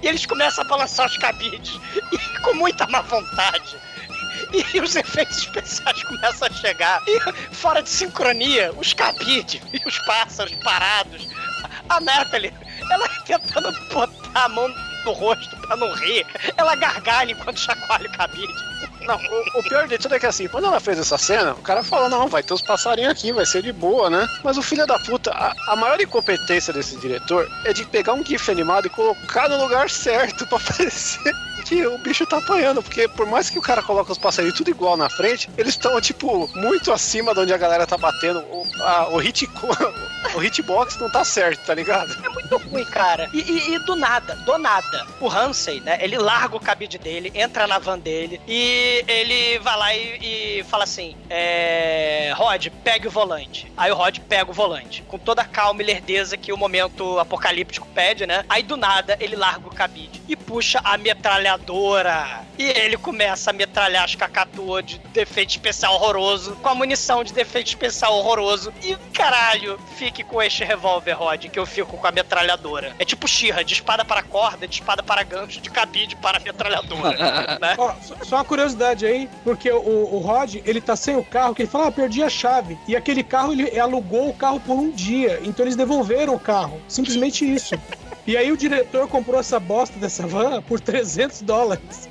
E eles começam a balançar os cabides, e com muita má vontade. E os efeitos especiais começam a chegar. E fora de sincronia, os cabides e os pássaros parados. A Natalie, ela tentando botar a mão no rosto pra não rir, ela gargalha enquanto chacoalha o cabide. Não, o, o pior de tudo é que assim, quando ela fez essa cena, o cara falou, não, vai ter os passarinhos aqui, vai ser de boa, né? Mas o filho da puta, a, a maior incompetência desse diretor é de pegar um GIF animado e colocar no lugar certo pra parecer que o bicho tá apanhando, porque por mais que o cara coloque os passarinhos tudo igual na frente, eles estão, tipo, muito acima de onde a galera tá batendo. O, a- o, hit, o hitbox não tá certo, tá ligado? É muito ruim, cara. E, e- e do nada, do nada, o Hansen, né? Ele larga o cabide dele, entra na van dele e ele vai lá e, e fala assim: é, Rod, pegue o volante. Aí o Rod pega o volante, com toda a calma e lerdeza que o momento apocalíptico pede, né? Aí do nada ele larga o cabide e puxa a metralhadora. E ele começa a metralhar as cacatuas de defeito especial horroroso, com a munição de defeito especial horroroso. E caralho, fique com este revólver, Rod, que eu fico com a metralhadora. É tipo Xirra, de espada para corda, de espada para gancho, de cabide para metralhadora. né? Ó, só- só uma curiosidade aí, porque o, o Rod, ele tá sem o carro, que ele fala, ah, perdi a chave. E aquele carro, ele alugou o carro por um dia. Então eles devolveram o carro. Simplesmente isso. E aí o diretor comprou essa bosta dessa van por 300 dólares.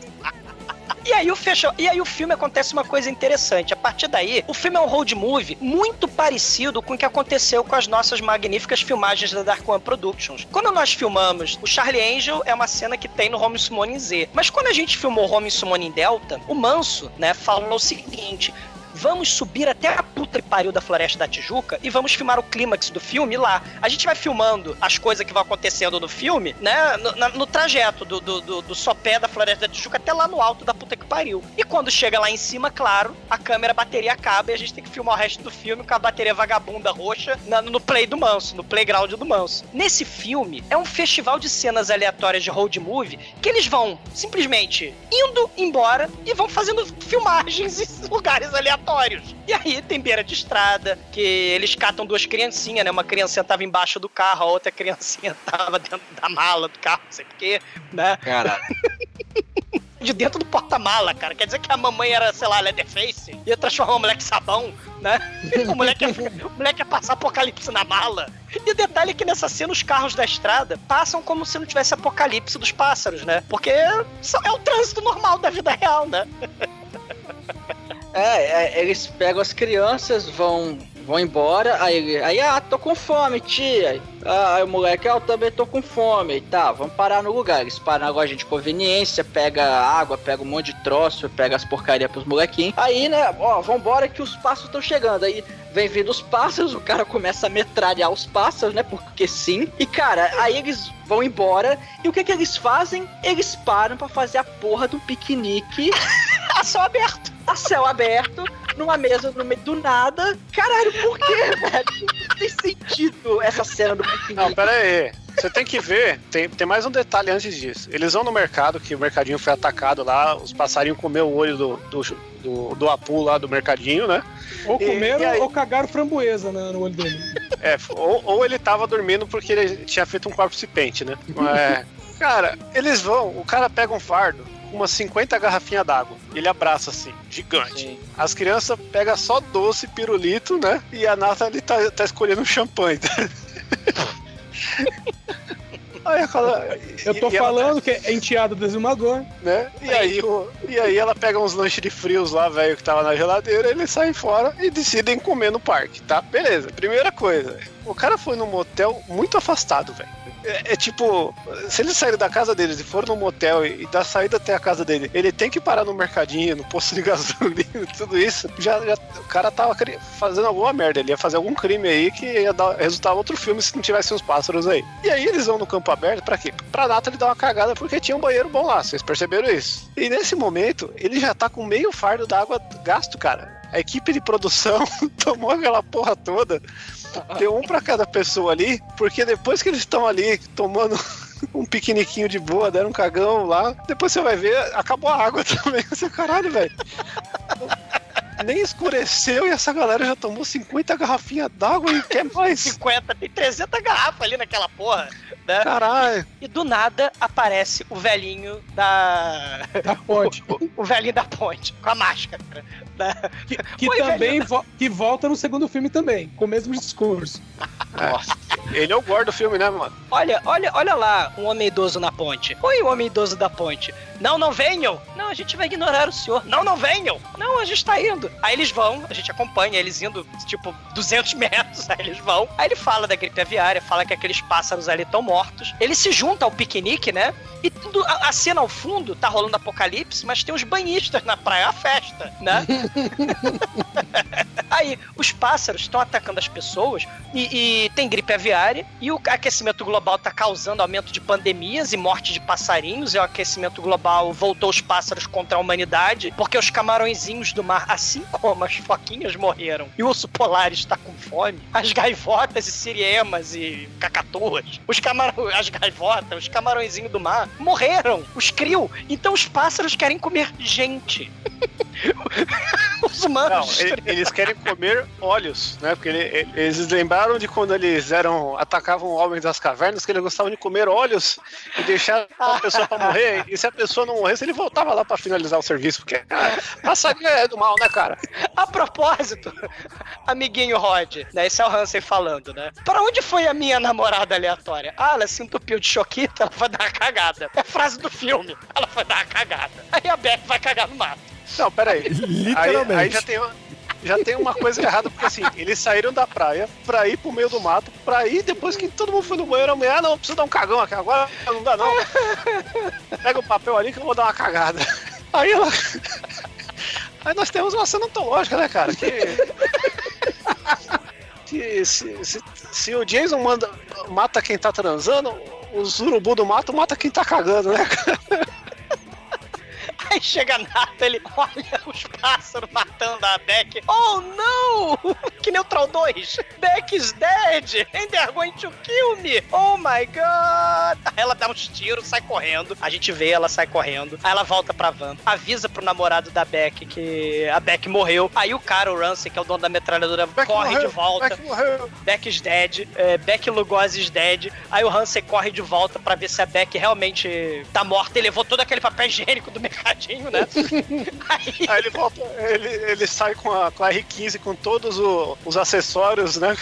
E aí, o fechou. e aí o filme acontece uma coisa interessante. A partir daí, o filme é um road movie muito parecido com o que aconteceu com as nossas magníficas filmagens da Dark One Productions. Quando nós filmamos o Charlie Angel, é uma cena que tem no Home Summoning Z. Mas quando a gente filmou Home Summoning Delta, o Manso, né, falou o seguinte. Vamos subir até a puta que pariu da Floresta da Tijuca e vamos filmar o clímax do filme lá. A gente vai filmando as coisas que vão acontecendo no filme, né? No, na- no trajeto do, do, do, do sopé da Floresta da Tijuca até lá no alto da puta que pariu. E quando chega lá em cima, claro, a câmera, a bateria acaba e a gente tem que filmar o resto do filme com a bateria vagabunda roxa na- no play do Manso, no playground do Manso. Nesse filme, é um festival de cenas aleatórias de road movie que eles vão simplesmente indo embora e vão fazendo filmagens em lugares aleatórios. E aí tem beira de estrada, que eles catam duas criancinhas, né? Uma criancinha tava embaixo do carro, a outra criancinha tava dentro da mala do carro, não sei porquê, né? Caralho. De dentro do porta-mala, cara. Quer dizer que a mamãe era, sei lá, Leatherface, ia transformar o moleque em sabão, né? O moleque, ia, o moleque ia passar apocalipse na mala. E o detalhe é que nessa cena os carros da estrada passam como se não tivesse apocalipse dos pássaros, né? Porque é o trânsito normal da vida real, né? É, é, eles pegam as crianças, vão, vão embora, aí, ele- aí, ah, tô com fome, tia. Ah, aí o moleque, ah, eu também tô com fome. Aí, tá, vamos parar no lugar. Eles param na loja de conveniência, pega água, pega um monte de troço, pega as porcarias pros molequinhos. Aí, né, ó, vambora que os pássaros estão chegando. Aí vem vindo os pássaros, o cara começa a metralhar os pássaros, né, porque sim. E, cara, aí eles vão embora, e o que que eles fazem? Eles param pra fazer a porra do piquenique A céu aberto. a céu aberto, numa mesa no meio do nada. Caralho, por quê, velho? Não tem sentido essa cena do piquenique. Não, pera aí. Você tem que ver, tem, tem mais um detalhe antes disso. Eles vão no mercado, que o mercadinho foi atacado lá, os passarinhos comeu o olho do, do, do, do Apu lá do mercadinho, né? Ou E- comeram e aí? ou cagaram framboesa na- no olho dele. É, ou, ou ele tava dormindo porque ele tinha feito um corpo pente, né? É. Cara, eles vão, o cara pega um fardo umas 50 garrafinhas d'água. Ele abraça assim, gigante. Sim. As crianças pegam só doce, pirulito, né? E a Nathalie tá, tá escolhendo um champanhe. Aí, aquela- Eu tô e- e ela- falando que é enteado do exumador. né? E aí, o- e aí ela pega uns lanches de frios lá, velho, que tava na geladeira, eles saem fora e decidem comer no parque, tá? Beleza. Primeira coisa, o cara foi num motel muito afastado, velho. É, é tipo, se eles saírem da casa deles e foram num motel e, e da saída até a casa dele, ele tem que parar no mercadinho, no posto de gasolina, tudo isso. Já, já- o cara tava fazendo alguma merda, ele ia fazer algum crime aí que ia dar, resultar outro filme se não tivesse uns pássaros aí. E aí eles vão no campo aberto pra quê? Pra Nathalie dar uma cagada porque tinha um banheiro bom lá, vocês perceberam isso? E nesse momento, ele já tá com meio fardo d'água gasto, cara. A equipe de produção tomou aquela porra toda. Deu um pra cada pessoa ali, porque depois que eles estão ali tomando um piqueniquinho de boa, deram um cagão lá, depois você vai ver, acabou a água também. Você, caralho, velho. Nem escureceu e essa galera já tomou 50 garrafinhas d'água e quer mais. 50, tem 300 garrafas ali naquela porra, né? Caralho. E do nada aparece o velhinho da. Da ponte. O velhinho da ponte, com a máscara. né? Que, que Oi, também vo- que volta no segundo filme também, com o mesmo discurso. Ele é o gordo do filme, né, mano? Olha, olha, olha lá, um homem idoso na ponte. Oi, o homem idoso da ponte. Não, não venham. Não, a gente vai ignorar o senhor. Não, não venham. Não, a gente tá indo. Aí eles vão, a gente acompanha eles indo, tipo, 200 metros. Aí eles vão. Aí ele fala da gripe aviária, fala que aqueles pássaros ali estão mortos. Ele se junta ao piquenique, né? E tudo, a, a cena ao fundo tá rolando apocalipse, mas tem os banhistas na praia, a festa, né? Aí, os pássaros estão atacando as pessoas e, e tem gripe aviária e o aquecimento global está causando aumento de pandemias e morte de passarinhos e o aquecimento global voltou os pássaros contra a humanidade porque os camarõezinhos do mar, assim como as foquinhas morreram e o urso polar está com fome, as gaivotas e siriemas e cacatuas, os camarões, as gaivotas, os camarõezinhos do mar morreram, os criou. Então os pássaros querem comer gente. os humanos. Não, eles querem comer olhos, né? Porque ele- ele- eles lembraram de quando eles eram atacavam homens das cavernas, que eles gostavam de comer olhos e deixar a pessoa pra morrer. E se a pessoa não morresse, ele voltava lá pra finalizar o serviço, porque passarinho é do mal, né, cara? A propósito, amiguinho Rod, né? Esse é o Hansen falando, né? Pra onde foi a minha namorada aleatória? Ah, ela se entupiu de choquita, ela vai dar uma cagada. É a frase do filme. Ela vai dar uma cagada. Aí a Beck vai cagar no mato. Não, peraí. Aí, Literalmente. aí já tem uma. Já tem uma coisa errada, porque assim, eles saíram da praia pra ir pro meio do mato, pra ir depois que todo mundo foi no banheiro, a mulher, ah, não, preciso dar um cagão aqui agora, não dá não. Pega o papel ali que eu vou dar uma cagada. Aí ela. Aí nós temos uma cena antológica, né, cara? Que. que se, se, se o Jason manda, mata quem tá transando, os urubu do mato mata quem tá cagando, né, cara? Aí chega a Nata, ele olha os pássaros matando a Beck. Oh, não! Que Neutral 2! Beck is dead! And they're going to kill me! Oh my god! Aí ela dá uns tiros, sai correndo. A gente vê ela sai correndo. Aí ela volta pra van. Avisa pro namorado da Beck que a Beck morreu. Aí o cara, o Ramsey, que é o dono da metralhadora, corre morreu, de volta. Beck morreu. Beck is dead, é, Beck Lugosi is dead. Aí o Hansen corre de volta pra ver se a Beck realmente tá morta. Ele levou todo aquele papel higiênico do né? Aí, Aí ele volta, ele, ele sai com a, com a R15 com todos o- os acessórios, né?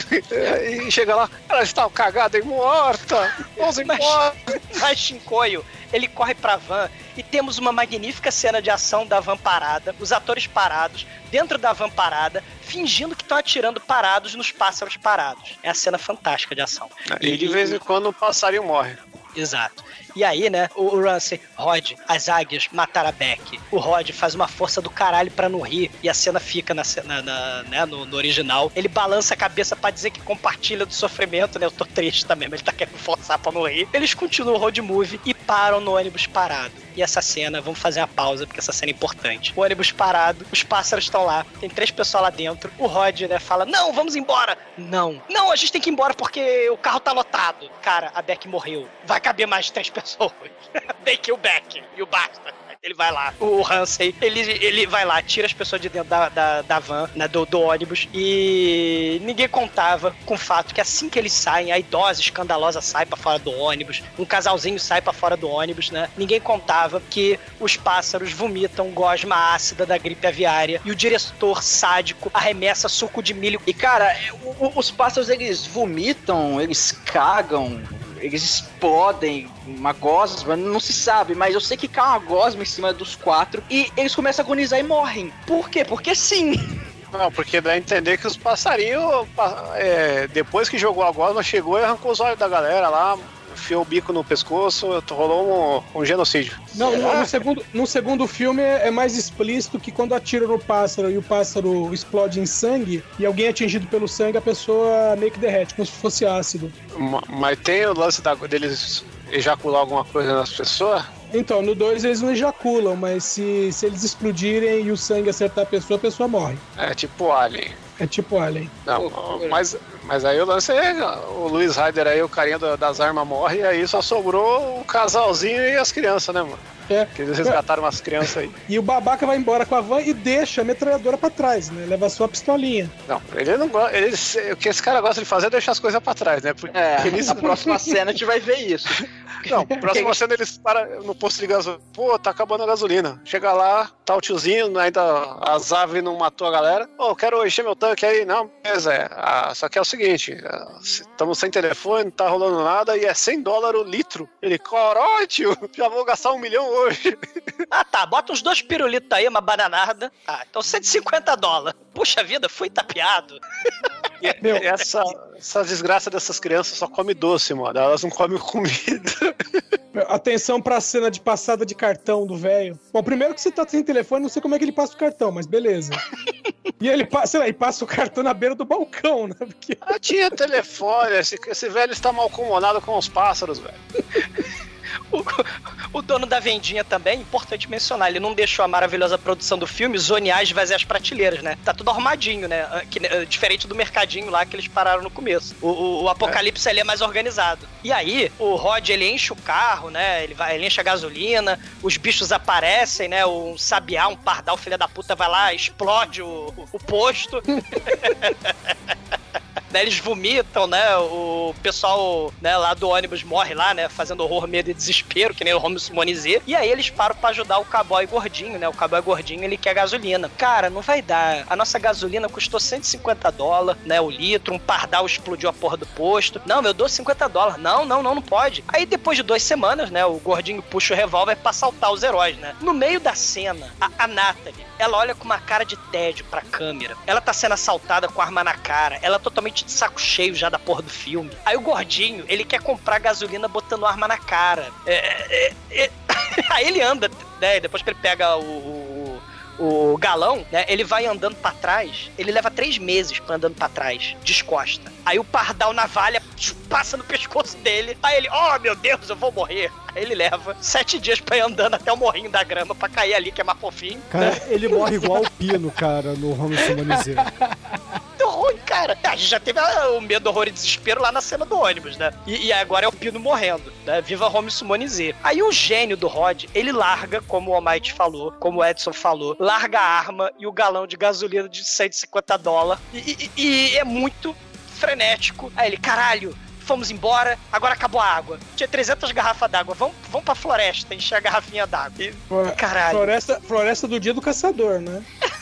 E chega lá, ela está cagada e morta! Vamos embora! mas Shinkoio, ele corre pra van e temos uma magnífica cena de ação da van parada, os atores parados, dentro da van parada, fingindo que estão atirando parados nos pássaros parados. É a cena fantástica de ação. E de vez em quando o passarinho morre. Exato. E aí, né, o, o Ramsey, Rod, as águias mataram a Beck. O Rod faz uma força do caralho pra não rir. E a cena fica na, cena- na- né, no, no original. Ele balança a cabeça pra dizer que compartilha do sofrimento, né? Eu tô triste também, mas ele tá querendo forçar pra não rir. Eles continuam o road movie e param no ônibus parado. E essa cena, vamos fazer uma pausa, porque essa cena é importante. O ônibus parado, os pássaros estão lá, tem três pessoas lá dentro. O Rod, né, fala: Não, vamos embora. Não, não, a gente tem que ir embora porque o carro tá lotado. Cara, a Beck morreu. Vai caber mais três pessoas. Beck e o Beck e o Basta. Ele vai lá, o Hansen, ele, ele vai lá, tira as pessoas de dentro da, da, da van, né, do, do ônibus, e ninguém contava com o fato que assim que eles saem, a idosa escandalosa sai pra fora do ônibus, um casalzinho sai pra fora do ônibus, né? Ninguém contava que os pássaros vomitam gosma ácida da gripe aviária e o diretor sádico arremessa suco de milho. E cara, o- o- os pássaros eles vomitam, eles cagam, eles explodem uma gosma, não se sabe, mas eu sei que cai uma gosma em cima dos quatro e eles começam a agonizar e morrem. Por quê? Porque sim. Não, porque dá a entender que os passarinhos, pa- é, depois que jogou a gosma, chegou e arrancou os olhos da galera lá, enfiou o bico no pescoço, rolou um, um genocídio. Não, no, no segundo, no segundo filme é, é mais explícito que quando atira no pássaro e o pássaro explode em sangue e alguém é atingido pelo sangue, a pessoa meio que derrete, como se fosse ácido. Ma- Mas tem o lance da- deles ejacular alguma coisa nas pessoas? Então, no 2 eles não ejaculam, mas se, se eles explodirem e o sangue acertar a pessoa, a pessoa morre. É tipo Alien. É tipo Alien. Não, mas, mas aí o lance é o Luiz Ryder aí, o carinha da- das armas morre, e aí só sobrou o casalzinho e as crianças, né, mano? É. Que eles resgataram umas crianças aí. E o babaca vai embora com a van e deixa a metralhadora pra trás, né? Leva só a pistolinha. Não, ele não gosta. Ele, o que esse cara gosta de fazer é deixar as coisas pra trás, né? Porque É, eles, na próxima cena a gente vai ver isso. Não, próxima cena eles param no posto de gasolina. Pô, tá acabando a gasolina. Chega lá, tá o tiozinho, ainda as aves não matou a galera. Ô, eu quero encher meu tanque aí. Não, beleza. É, ah, só que é o seguinte: estamos sem telefone, não tá rolando nada e é 100 dólares o litro. Ele, caralho, tio, já vou gastar um milhão hoje. Ah, tá, bota uns dois pirulitos aí, uma bananada. Ah, então 150 dólares. Puxa vida, fui tapeado. E Meu. essa, essa desgraça dessas crianças só come doce, mano. Elas não comem comida. Atenção pra cena de passada de cartão do velho. Bom, primeiro que você tá sem telefone, não sei como é que ele passa o cartão, mas beleza. e ele passa, sei lá, ele passa o cartão na beira do balcão, né? Porque Ah, tinha telefone. Esse, esse velho está mal acomodado com os pássaros, velho. O, o dono da vendinha também, importante mencionar, ele não deixou a maravilhosa produção do filme zonear e esvaziar as prateleiras, né? Tá tudo arrumadinho, né? Ah, que- ah, diferente do mercadinho lá que eles pararam no começo. O, o- o apocalipse ali é mais organizado. E aí, o Rod, ele enche o carro, né? Ele, vai, ele enche a gasolina, os bichos aparecem, né? Um sabiá, um pardal, filha da puta, vai lá, explode o- o posto. né, eles vomitam, né? O pessoal né, lá do ônibus morre lá, né? Fazendo horror, medo e desespero, que nem o Romulo Simonizê. E aí eles param pra ajudar o cowboy gordinho, né? O cowboy gordinho, ele quer gasolina. Cara, não vai dar. A nossa gasolina custou 150 dólares, né? O litro, um pardal explodiu a porra do posto. Não, eu dou 50 dólares. Não, não, não, não pode. Aí depois de duas semanas, né? O gordinho puxa o revólver pra saltar os heróis, né? No meio da cena, a, a Natalie, ela olha com uma cara de tédio pra câmera. Ela tá sendo assaltada com arma na cara. Ela é totalmente de saco cheio já da porra do filme. Aí o gordinho, ele quer comprar gasolina botando arma na cara. É, é, é, é. Aí ele anda, né? Depois que ele pega o, o- galão, né? Ele vai andando pra trás. Ele leva três meses pra andando pra trás, descosta. Aí o pardal navalha passa no pescoço dele. Aí ele, oh meu Deus, eu vou morrer. Aí ele leva sete dias pra ir andando até o morrinho da grama pra cair ali, que é mais fofinho. Cara, ele morre igual o Pino, cara, no Home Sumanizei. Muito ruim, cara. A gente já teve ah, o medo, horror e desespero lá na cena do ônibus, né? E, e agora é o Pino morrendo, né? Viva Home Sumonizê. Aí o gênio do Rod, ele larga, como o Almighty falou, como o Edson falou, larga a arma e o galão de gasolina de 150 dólares. E, e, e é muito frenético. Aí ele, caralho, fomos embora, agora acabou a água. Tinha 300 garrafas d'água, vamos, vamos pra floresta encher a garrafinha d'água. Caralho. Floresta, floresta do dia do caçador, né?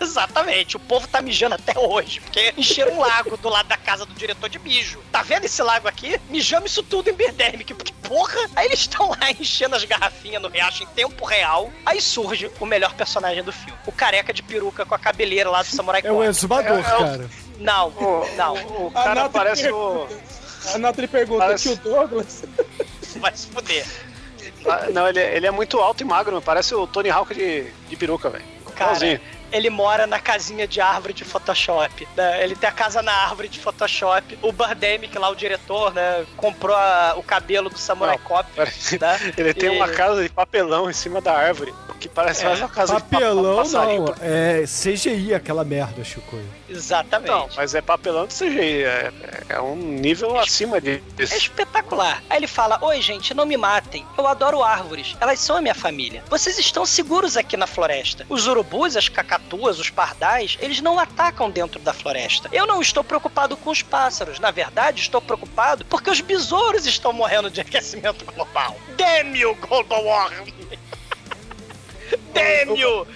Exatamente, o povo tá mijando até hoje, porque encheram um lago do lado da casa do diretor de mijo. Tá vendo esse lago aqui? Mijamos isso tudo em Birdemic, porque porra! Aí eles estão lá enchendo as garrafinhas no riacho em tempo real. Aí surge o melhor personagem do filme: o careca de peruca com a cabeleira lá do Samurai É o exumador, É, é o- cara. Não, não, O cara parece o. A Nathalie pergunta, Parece- tio Douglas? vai se fuder. Ah, Não, ele, ele é muito alto e magro, parece o Tony Hawk de, de peruca, velho. Cara, Igualzinho. Ele mora na casinha de árvore de Photoshop. né? Ele tem a casa na árvore de Photoshop. O Birdemic, lá, o diretor, né, comprou a- o cabelo do Samurai Não, Cop. Né? Ele tem E- uma casa de papelão em cima da árvore, que parece mais uma casa de Papelão não, é CGI aquela merda, Chico. Exatamente. Não, mas é papelão de CGI, é, é um nível acima É disso. espetacular. Aí ele fala: Oi, gente, não me matem. Eu adoro árvores. Elas são a minha família. Vocês estão seguros aqui na floresta. Os urubus, as cacatuas, os pardais, eles não atacam dentro da floresta. Eu não estou preocupado com os pássaros. Na verdade, estou preocupado porque os besouros estão morrendo de aquecimento global. Damn you, global warming! You!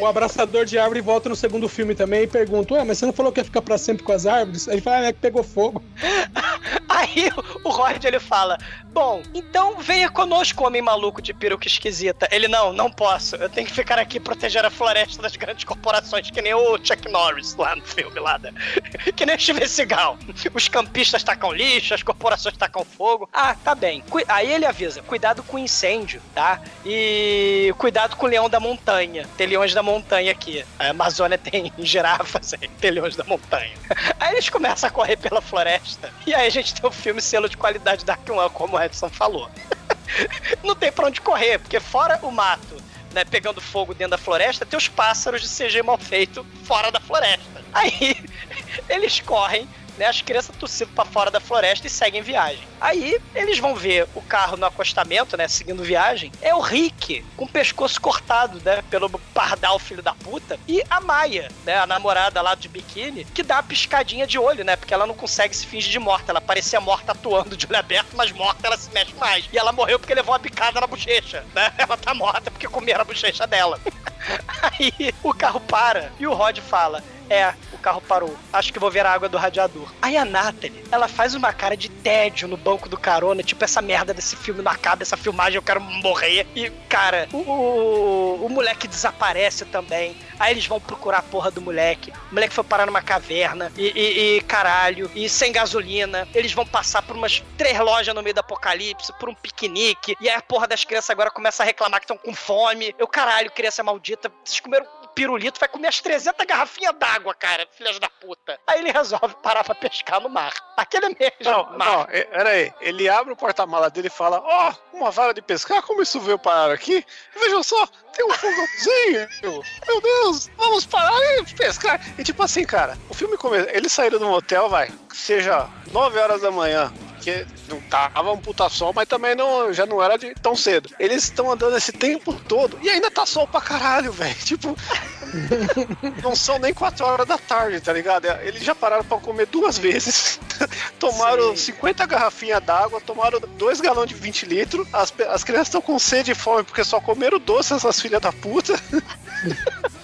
O abraçador de árvore volta no segundo filme também e pergunta: Ué, mas você não falou que ia ficar pra sempre com as árvores? Aí ele fala: Ah, é que pegou fogo. Aí o Rod ele fala: Bom, então venha conosco, homem maluco de peruca esquisita. Ele não, não posso. Eu tenho que ficar aqui proteger a floresta das grandes corporações, que nem o Chuck Norris lá no filme lá, né? Que nem o Steven Seagal. Os campistas tacam lixo, as corporações tacam fogo. Ah, tá bem. Cui- Aí ele avisa: cuidado com o incêndio, tá? E cuidado com o leão da montanha. Tem leões da montanha aqui. A Amazônia tem girafas, aí, tem leões da montanha. Aí eles começam a correr pela floresta. E aí a gente tem o filme selo de qualidade Dark One, como Edson falou. Não tem pra onde correr, porque fora o mato, né, pegando fogo dentro da floresta, tem os pássaros de CG mal feito fora da floresta. Aí eles correm, né, as crianças tossindo pra fora da floresta e seguem viagem. Aí eles vão ver o carro no acostamento, né, seguindo viagem. É o Rick, com o pescoço cortado, né, pelo pardal filho da puta. E a Maia, né, a namorada lá de biquíni, que dá uma piscadinha de olho, né, porque ela não consegue se fingir de morta. Ela parecia morta atuando de olho aberto, mas morta ela se mexe mais. E ela morreu porque levou uma bicada na bochecha, né? Ela tá morta porque comeram a bochecha dela. Aí o carro para e o Rod fala: É, o carro parou. Acho que vou ver a água do radiador. Aí a Natalie, ela faz uma cara de tédio no banco do carona, tipo, essa merda desse filme não acaba, essa filmagem eu quero morrer. E, cara, o, o, o moleque desaparece também. Aí eles vão procurar a porra do moleque. O moleque foi parar numa caverna e, e- e, caralho, e sem gasolina. Eles vão passar por umas três lojas no meio do apocalipse, por um piquenique. E aí a porra das crianças agora começa a reclamar que estão com fome. Eu, caralho, criança maldita, vocês comeram pirulito, vai comer as 300 garrafinhas d'água, cara, filhas da puta. Aí ele resolve parar pra pescar no mar. Aquele mesmo Não, mar. não, é- pera aí. Ele abre o porta-mala dele e fala: Ó, uma vara de pescar, como isso veio parar aqui? Vejam só, tem um fogãozinho. Meu Deus, vamos parar e pescar. E tipo assim, cara, o filme começa. Eles saíram do motel, vai, que seja 9 horas da manhã. Porque não tava um puta sol, mas também não, já não era de tão cedo. Eles estão andando esse tempo todo e ainda tá sol pra caralho, velho. Tipo, não são nem 4 horas da tarde, tá ligado? Eles já pararam pra comer duas vezes. tomaram 50 garrafinhas d'água, tomaram 2 galões de 20 litros. As, as crianças estão com sede e fome porque só comeram doce essas filhas da puta.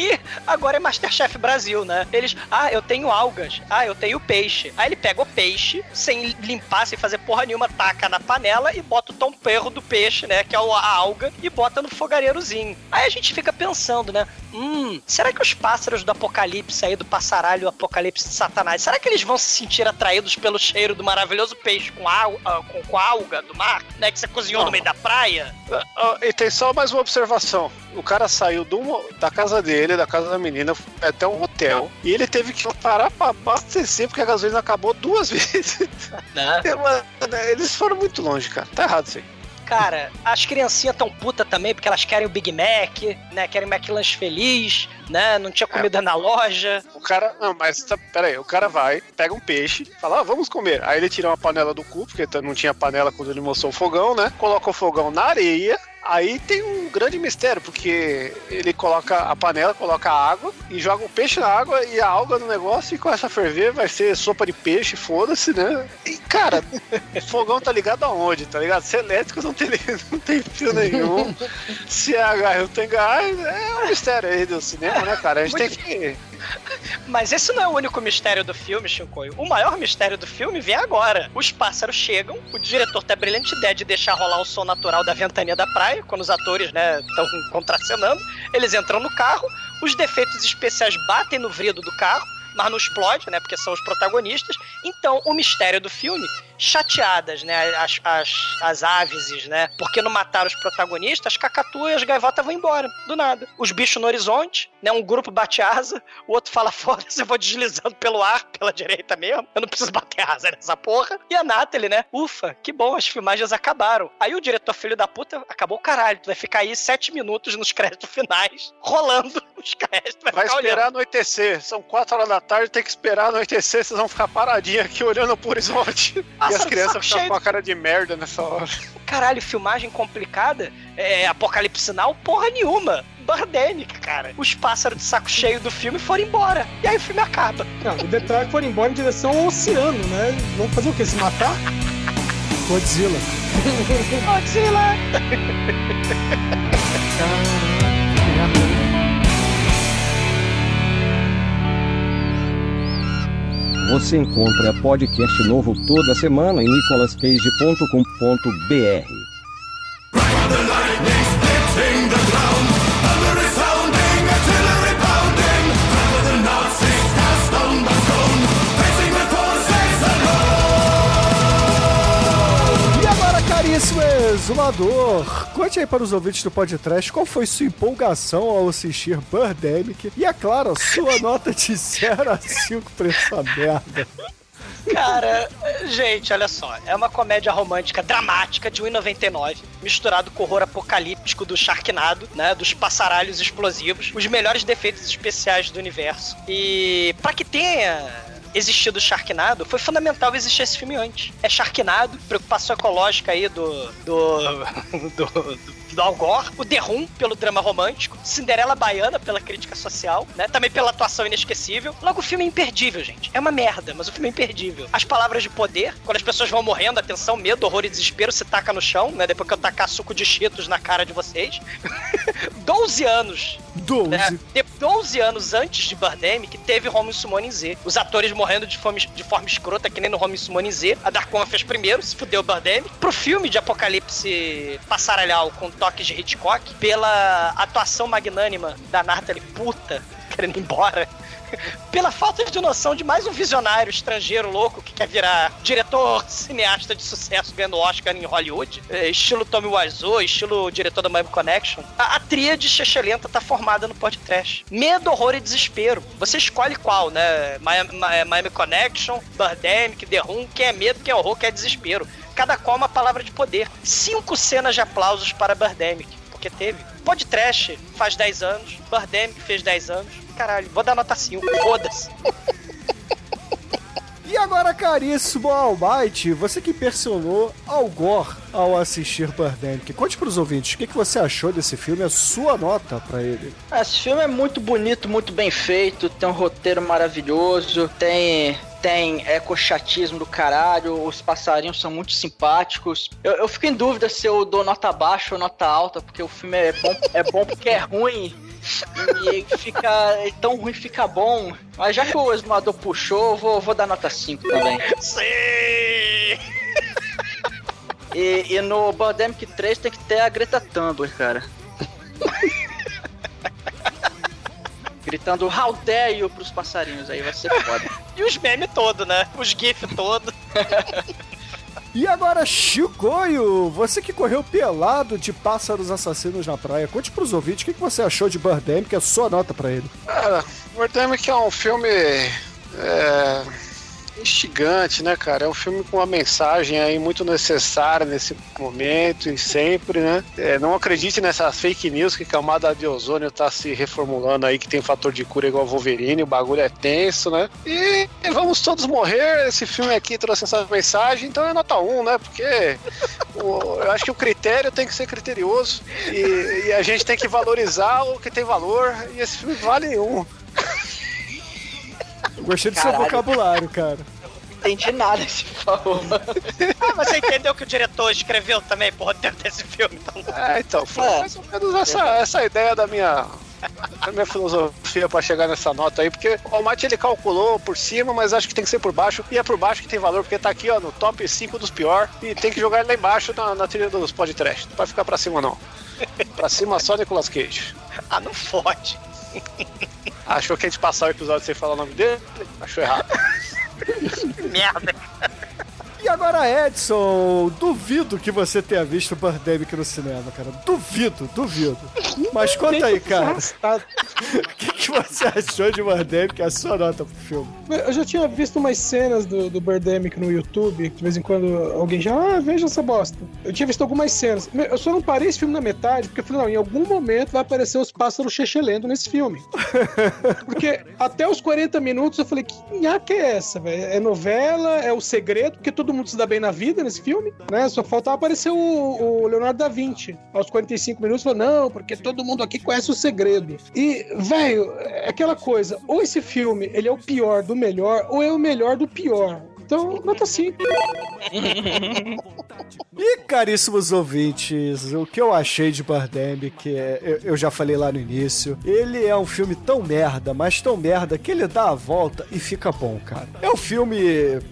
E agora é Masterchef Brasil, né? Eles, ah, eu tenho algas, ah, eu tenho peixe. Aí ele pega o peixe, sem limpar, sem fazer porra nenhuma, taca na panela e bota o tom perro do peixe, né? Que é o- a alga, e bota no fogareirozinho. Aí a gente fica pensando, né? Hum, será que os pássaros do apocalipse aí, do passaralho apocalipse de Satanás, será que eles vão se sentir atraídos pelo cheiro do maravilhoso peixe com, al ah, com, com alga do mar, né? Que você cozinhou no meio da praia? Ah, ah, e tem só mais uma observação. O cara saiu do, da casa dele, da casa da menina, foi até um hotel. E ele teve que parar pra abastecer porque a gasolina acabou duas vezes. Né? É, mano, Eles foram muito longe, cara. Tá errado isso aí. Cara, as criancinhas tão puta também, porque elas querem o Big Mac, né? Querem McLanche feliz, né? Não tinha comida na loja. O cara. Não, mas tá, pera aí, o cara vai, pega um peixe, fala, ah, vamos comer. Aí ele tira uma panela do cu, porque não tinha panela quando ele mostrou o fogão, né? Coloca o fogão na areia. Aí tem um grande mistério, porque ele coloca a panela, coloca a água e joga o peixe na água e a alga no negócio e começa a ferver, vai ser sopa de peixe, foda-se, né? E, cara, fogão tá ligado aonde, tá ligado? Se é elétrico não tem, não tem fio nenhum. Se é gás não tem gás, é um mistério aí do cinema, né, cara? A gente tem que. Mas esse não é o único mistério do filme, Shinkoio. O maior mistério do filme vem agora. Os pássaros chegam, o diretor tem a brilhante ideia de deixar rolar o som natural da ventania da praia, quando os atores, né, estão contracenando. Eles entram no carro, os defeitos especiais batem no vidro do carro, mas não explode, né? Porque são os protagonistas. Então, o mistério do filme, chateadas, né? As, as, as aves, né? Porque não mataram os protagonistas, as cacatuas e as gaivotas vão embora, do nada. Os bichos no horizonte, né? Um grupo bate asa, o outro fala, foda-se, eu vou deslizando pelo ar, pela direita mesmo. Eu não preciso bater asa nessa porra. E a Natalie, né? Ufa, que bom, as filmagens acabaram. Aí o diretor filho da puta acabou o caralho. Tu vai ficar aí sete minutos nos créditos finais, rolando os créditos. Vai, Vai esperar olhando. anoitecer. São quatro horas da tarde, tem que esperar anoitecer. Vocês vão ficar paradinhos aqui olhando pro horizonte. e as crianças ficam com a cara de merda nessa hora. Caralho, filmagem complicada, é, apocalipse sinal, porra nenhuma. Birdemic, cara. Os pássaros de saco cheio do filme foram embora. E aí o filme acaba. Não, o detalhe é foram embora em direção ao oceano, né? Vamos fazer o quê? Se matar? Godzilla. Godzilla! Você encontra podcast novo toda semana em nicolascage.com.br. exumador, conte aí para os ouvintes do podcast qual foi sua empolgação ao assistir Birdemic e, é claro, sua nota de 0 a 5 pra essa merda. Cara, gente, olha só. É uma comédia romântica dramática de 1,99, misturado com o horror apocalíptico do Sharknado, né? Dos passaralhos explosivos, os melhores defeitos especiais do universo. E para que tenha existido o Sharknado, foi fundamental existir esse filme antes. É Sharknado, preocupação ecológica aí do. do. do, do do Al Gore, o Room pelo drama romântico, Cinderela Baiana pela crítica social, né? Também pela atuação inesquecível. Logo, o filme é imperdível, gente. É uma merda, mas o filme é imperdível. As palavras de poder, quando as pessoas vão morrendo, atenção, medo, horror e desespero se taca no chão, né? Depois que eu tacar suco de cheetos na cara de vocês. 12 anos 12. né? De 12 anos antes de Birdemic, teve Home Summoning Z. Os atores morrendo de, fome, de forma escrota, que nem no Home Summoning Z. A Dark One fez primeiro, se fudeu Birdemic. Pro filme de apocalipse passaralhal com toques de Hitchcock, pela atuação magnânima da Natalie puta, querendo ir embora. Pela falta de noção de mais um visionário estrangeiro louco que quer virar diretor cineasta de sucesso ganhando Oscar em Hollywood, eh, estilo Tommy Wiseau, estilo diretor da Miami Connection, a, a tríade Chechelenta tá formada no podcast. Medo, horror e desespero. Você escolhe qual, né? Miami, Mi- Miami Connection, Birdemic, The Room, quem é medo, quem é horror, quem é desespero. Cada qual uma palavra de poder. Cinco cenas de aplausos para Birdemic, porque teve. Podcast faz 10 anos, Birdemic fez 10 anos. Caralho, vou dar nota 5, foda-se. E agora, caríssimo Almighty, você que impressionou Al Gore ao assistir Birdemic, conte pros ouvintes o que, que você achou desse filme, a sua nota pra ele. Esse filme é muito bonito, muito bem feito, tem um roteiro maravilhoso, tem tem ecochatismo do caralho, os passarinhos são muito simpáticos. Eu, eu fico em dúvida se eu dou nota baixa ou nota alta, porque o filme é bom, é bom porque é ruim. E fica. É tão ruim fica bom. Mas já que o exumador puxou, eu vou, vou dar nota 5 também. Sim! E, e no Birdemic 3 tem que ter a Greta Thunberg, cara. Gritando How dare you pros passarinhos aí, vai ser foda. E os memes todo, né? Os GIF todo. E agora, Chicoio, você que correu pelado de pássaros assassinos na praia, conte pros ouvintes o que, que você achou de Birdemic, que é a sua nota pra ele. Cara, Birdemic é um filme é, instigante, né, cara? É um filme com uma mensagem aí muito necessária nesse momento e sempre, né? É, não acredite nessas fake news que camada de ozônio tá se reformulando aí, que tem fator de cura igual Wolverine, o bagulho é tenso, né? E, e vamos todos morrer. Esse filme aqui trouxe essa mensagem, então é nota 1, né? Porque o- eu acho que o critério tem que ser criterioso e, e a gente tem que valorizar o que tem valor, e esse filme vale um. Eu gostei do seu vocabulário, cara. Não entendi nada que você falou. Ah, mas você entendeu que o diretor escreveu também por roteiro desse filme, então. É, então, foi É. mais ou menos essa, essa ideia da minha, da minha filosofia pra chegar nessa nota aí, porque o Almighty ele calculou por cima, mas acho que tem que ser por baixo, e é por baixo que tem valor, porque tá aqui, ó, no top 5 dos pior, e tem que jogar ele lá embaixo na, na trilha dos podcast. Não vai ficar pra cima, não. Pra cima só Nicolas Cage. Ah, não fode. Achou que a gente passar o episódio sem falar o nome dele? Achou errado. Merda. Agora, Edson, duvido que você tenha visto Birdemic no cinema, cara. Duvido, duvido. Mas conta aí, cara. O que, que você achou de Birdemic? É a sua nota pro filme. Eu já tinha visto umas cenas do, do Birdemic no YouTube, que de vez em quando alguém já, ah, veja essa bosta. Eu tinha visto algumas cenas. Eu só não parei esse filme na metade, porque eu falei, não, em algum momento vai aparecer os pássaros chechelendo nesse filme. Porque até os 40 minutos eu falei, que nhaca é essa, velho? É novela, é o segredo, porque todo mundo se dá bem na vida nesse filme, né? Só faltava aparecer o, o Leonardo da Vinci. Aos 45 minutos falou, não, porque todo mundo aqui conhece o segredo. E, velho, é aquela coisa, ou esse filme, ele é o pior do melhor, ou é o melhor do pior. Então, nota 5. E caríssimos ouvintes, o que eu achei de Birdemic, é, eu, eu já falei lá no início, ele é um filme tão merda, mas tão merda, que ele dá a volta e fica bom, cara. É um filme,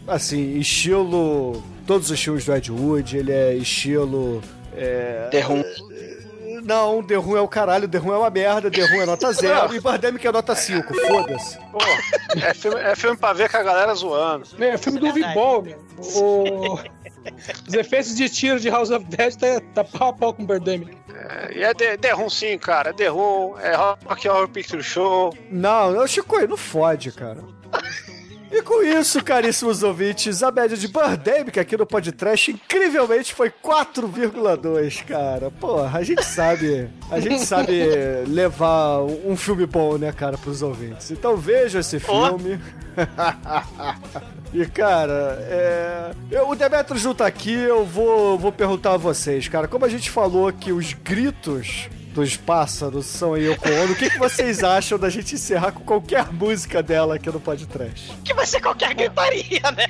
assim, estilo... Todos os filmes do Ed Wood, ele é estilo... É, The Room. Não, The Room é o caralho, The Room é uma merda, The Room é nota zero e Birdemic é nota 5, foda-se. Pô, é filme, é filme pra ver com a galera zoando. É, é filme do Uwe Boll, meu. O- Os efeitos de tiro de House of Dead tá, tá pau a pau com Birdemic. É, e é The, The Room sim, cara. É The Room, é Rock Horror Picture Show. Não, não, Chico, não fode, cara. E com isso, caríssimos ouvintes, a média de Birdemic aqui no podcast incrivelmente foi 4,2, cara. Porra, a gente sabe, a gente sabe levar um filme bom, né, cara, pros ouvintes. Então vejam esse filme. E, cara, é... eu, o Demetrio junto aqui, eu vou, vou perguntar a vocês, cara. Como a gente falou que os gritos dos pássaros são a Yoko Ono, o que, que vocês acham da gente encerrar com qualquer música dela aqui no podcast? Que vai ser qualquer gritaria, né?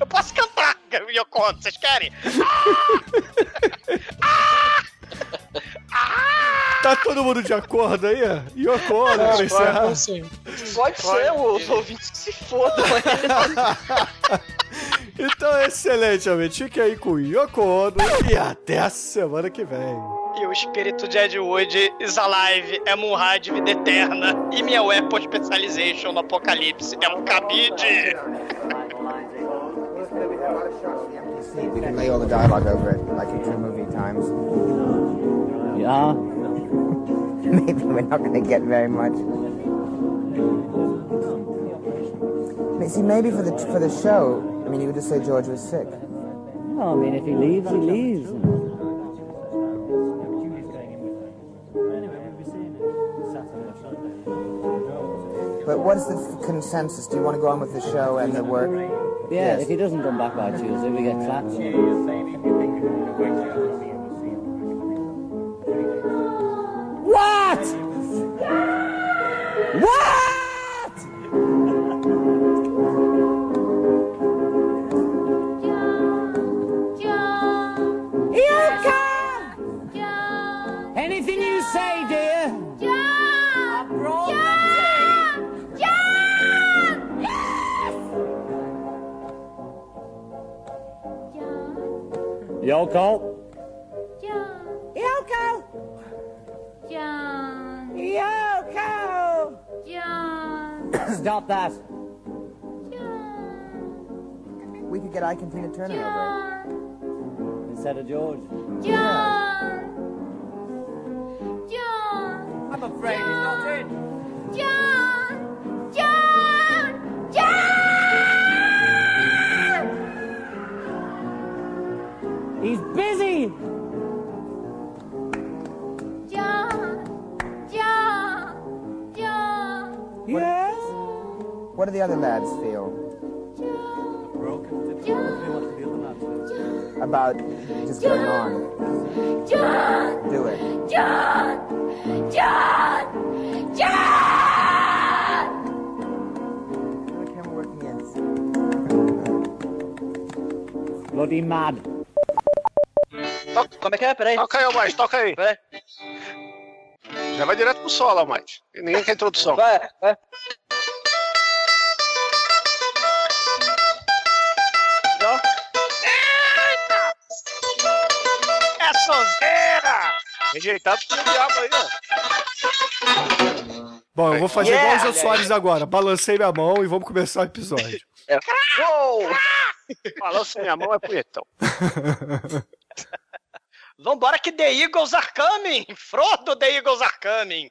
Eu posso cantar, Yoko Ono, vocês querem? Tá todo mundo de acordo aí? Yoko Ono, pra encerrar? Então, assim, Pode ser, os ouvintes que se fodam. Então, excelente, amigo. Fique aí com Yoko Ono e até a semana que vem. E o espírito de Ed Wood is alive, é Munhad, vida eterna. E minha weapon specialization no apocalipse é um cabide. We can lay all the dialogue over it, like in true movie times. Yeah. Maybe we're not going to get very much. But see, maybe for the for the show, I mean, you would just say George was sick. No, I mean, if he leaves, he leaves. But what's the f- consensus? Do you want to go on with the show and the work? Yeah, Yes. if he doesn't come back by Tuesday, we get clapped. What? What? Yoko? Yoko! John. Yoko! John. Stop that. We could get Ike and Tina Turner over. Instead of George. Yeah. I'm afraid he's not in. John! John! He's busy. John! John! John! Yes? What do the other lads feel John, about just going on? John! Do it. John! John! John! The camera working against. Bloody mad. Como é que é? Peraí. Toca aí, Almighty, toca aí. Peraí. Já vai direto pro solo, Almighty. Ninguém quer introdução. Vai, vai. É sonzeira! Rejeitado pelo diabo aí, ó. Bom, eu vou fazer igual o Yeah. Soares agora. Balancei minha mão e vamos começar o episódio. É. Uou! Balança minha mão é punhetão. Vambora que The Eagles are coming! Frodo, The Eagles are coming!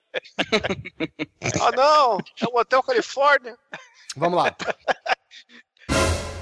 Ah, não! É o Hotel Califórnia. Vamos lá.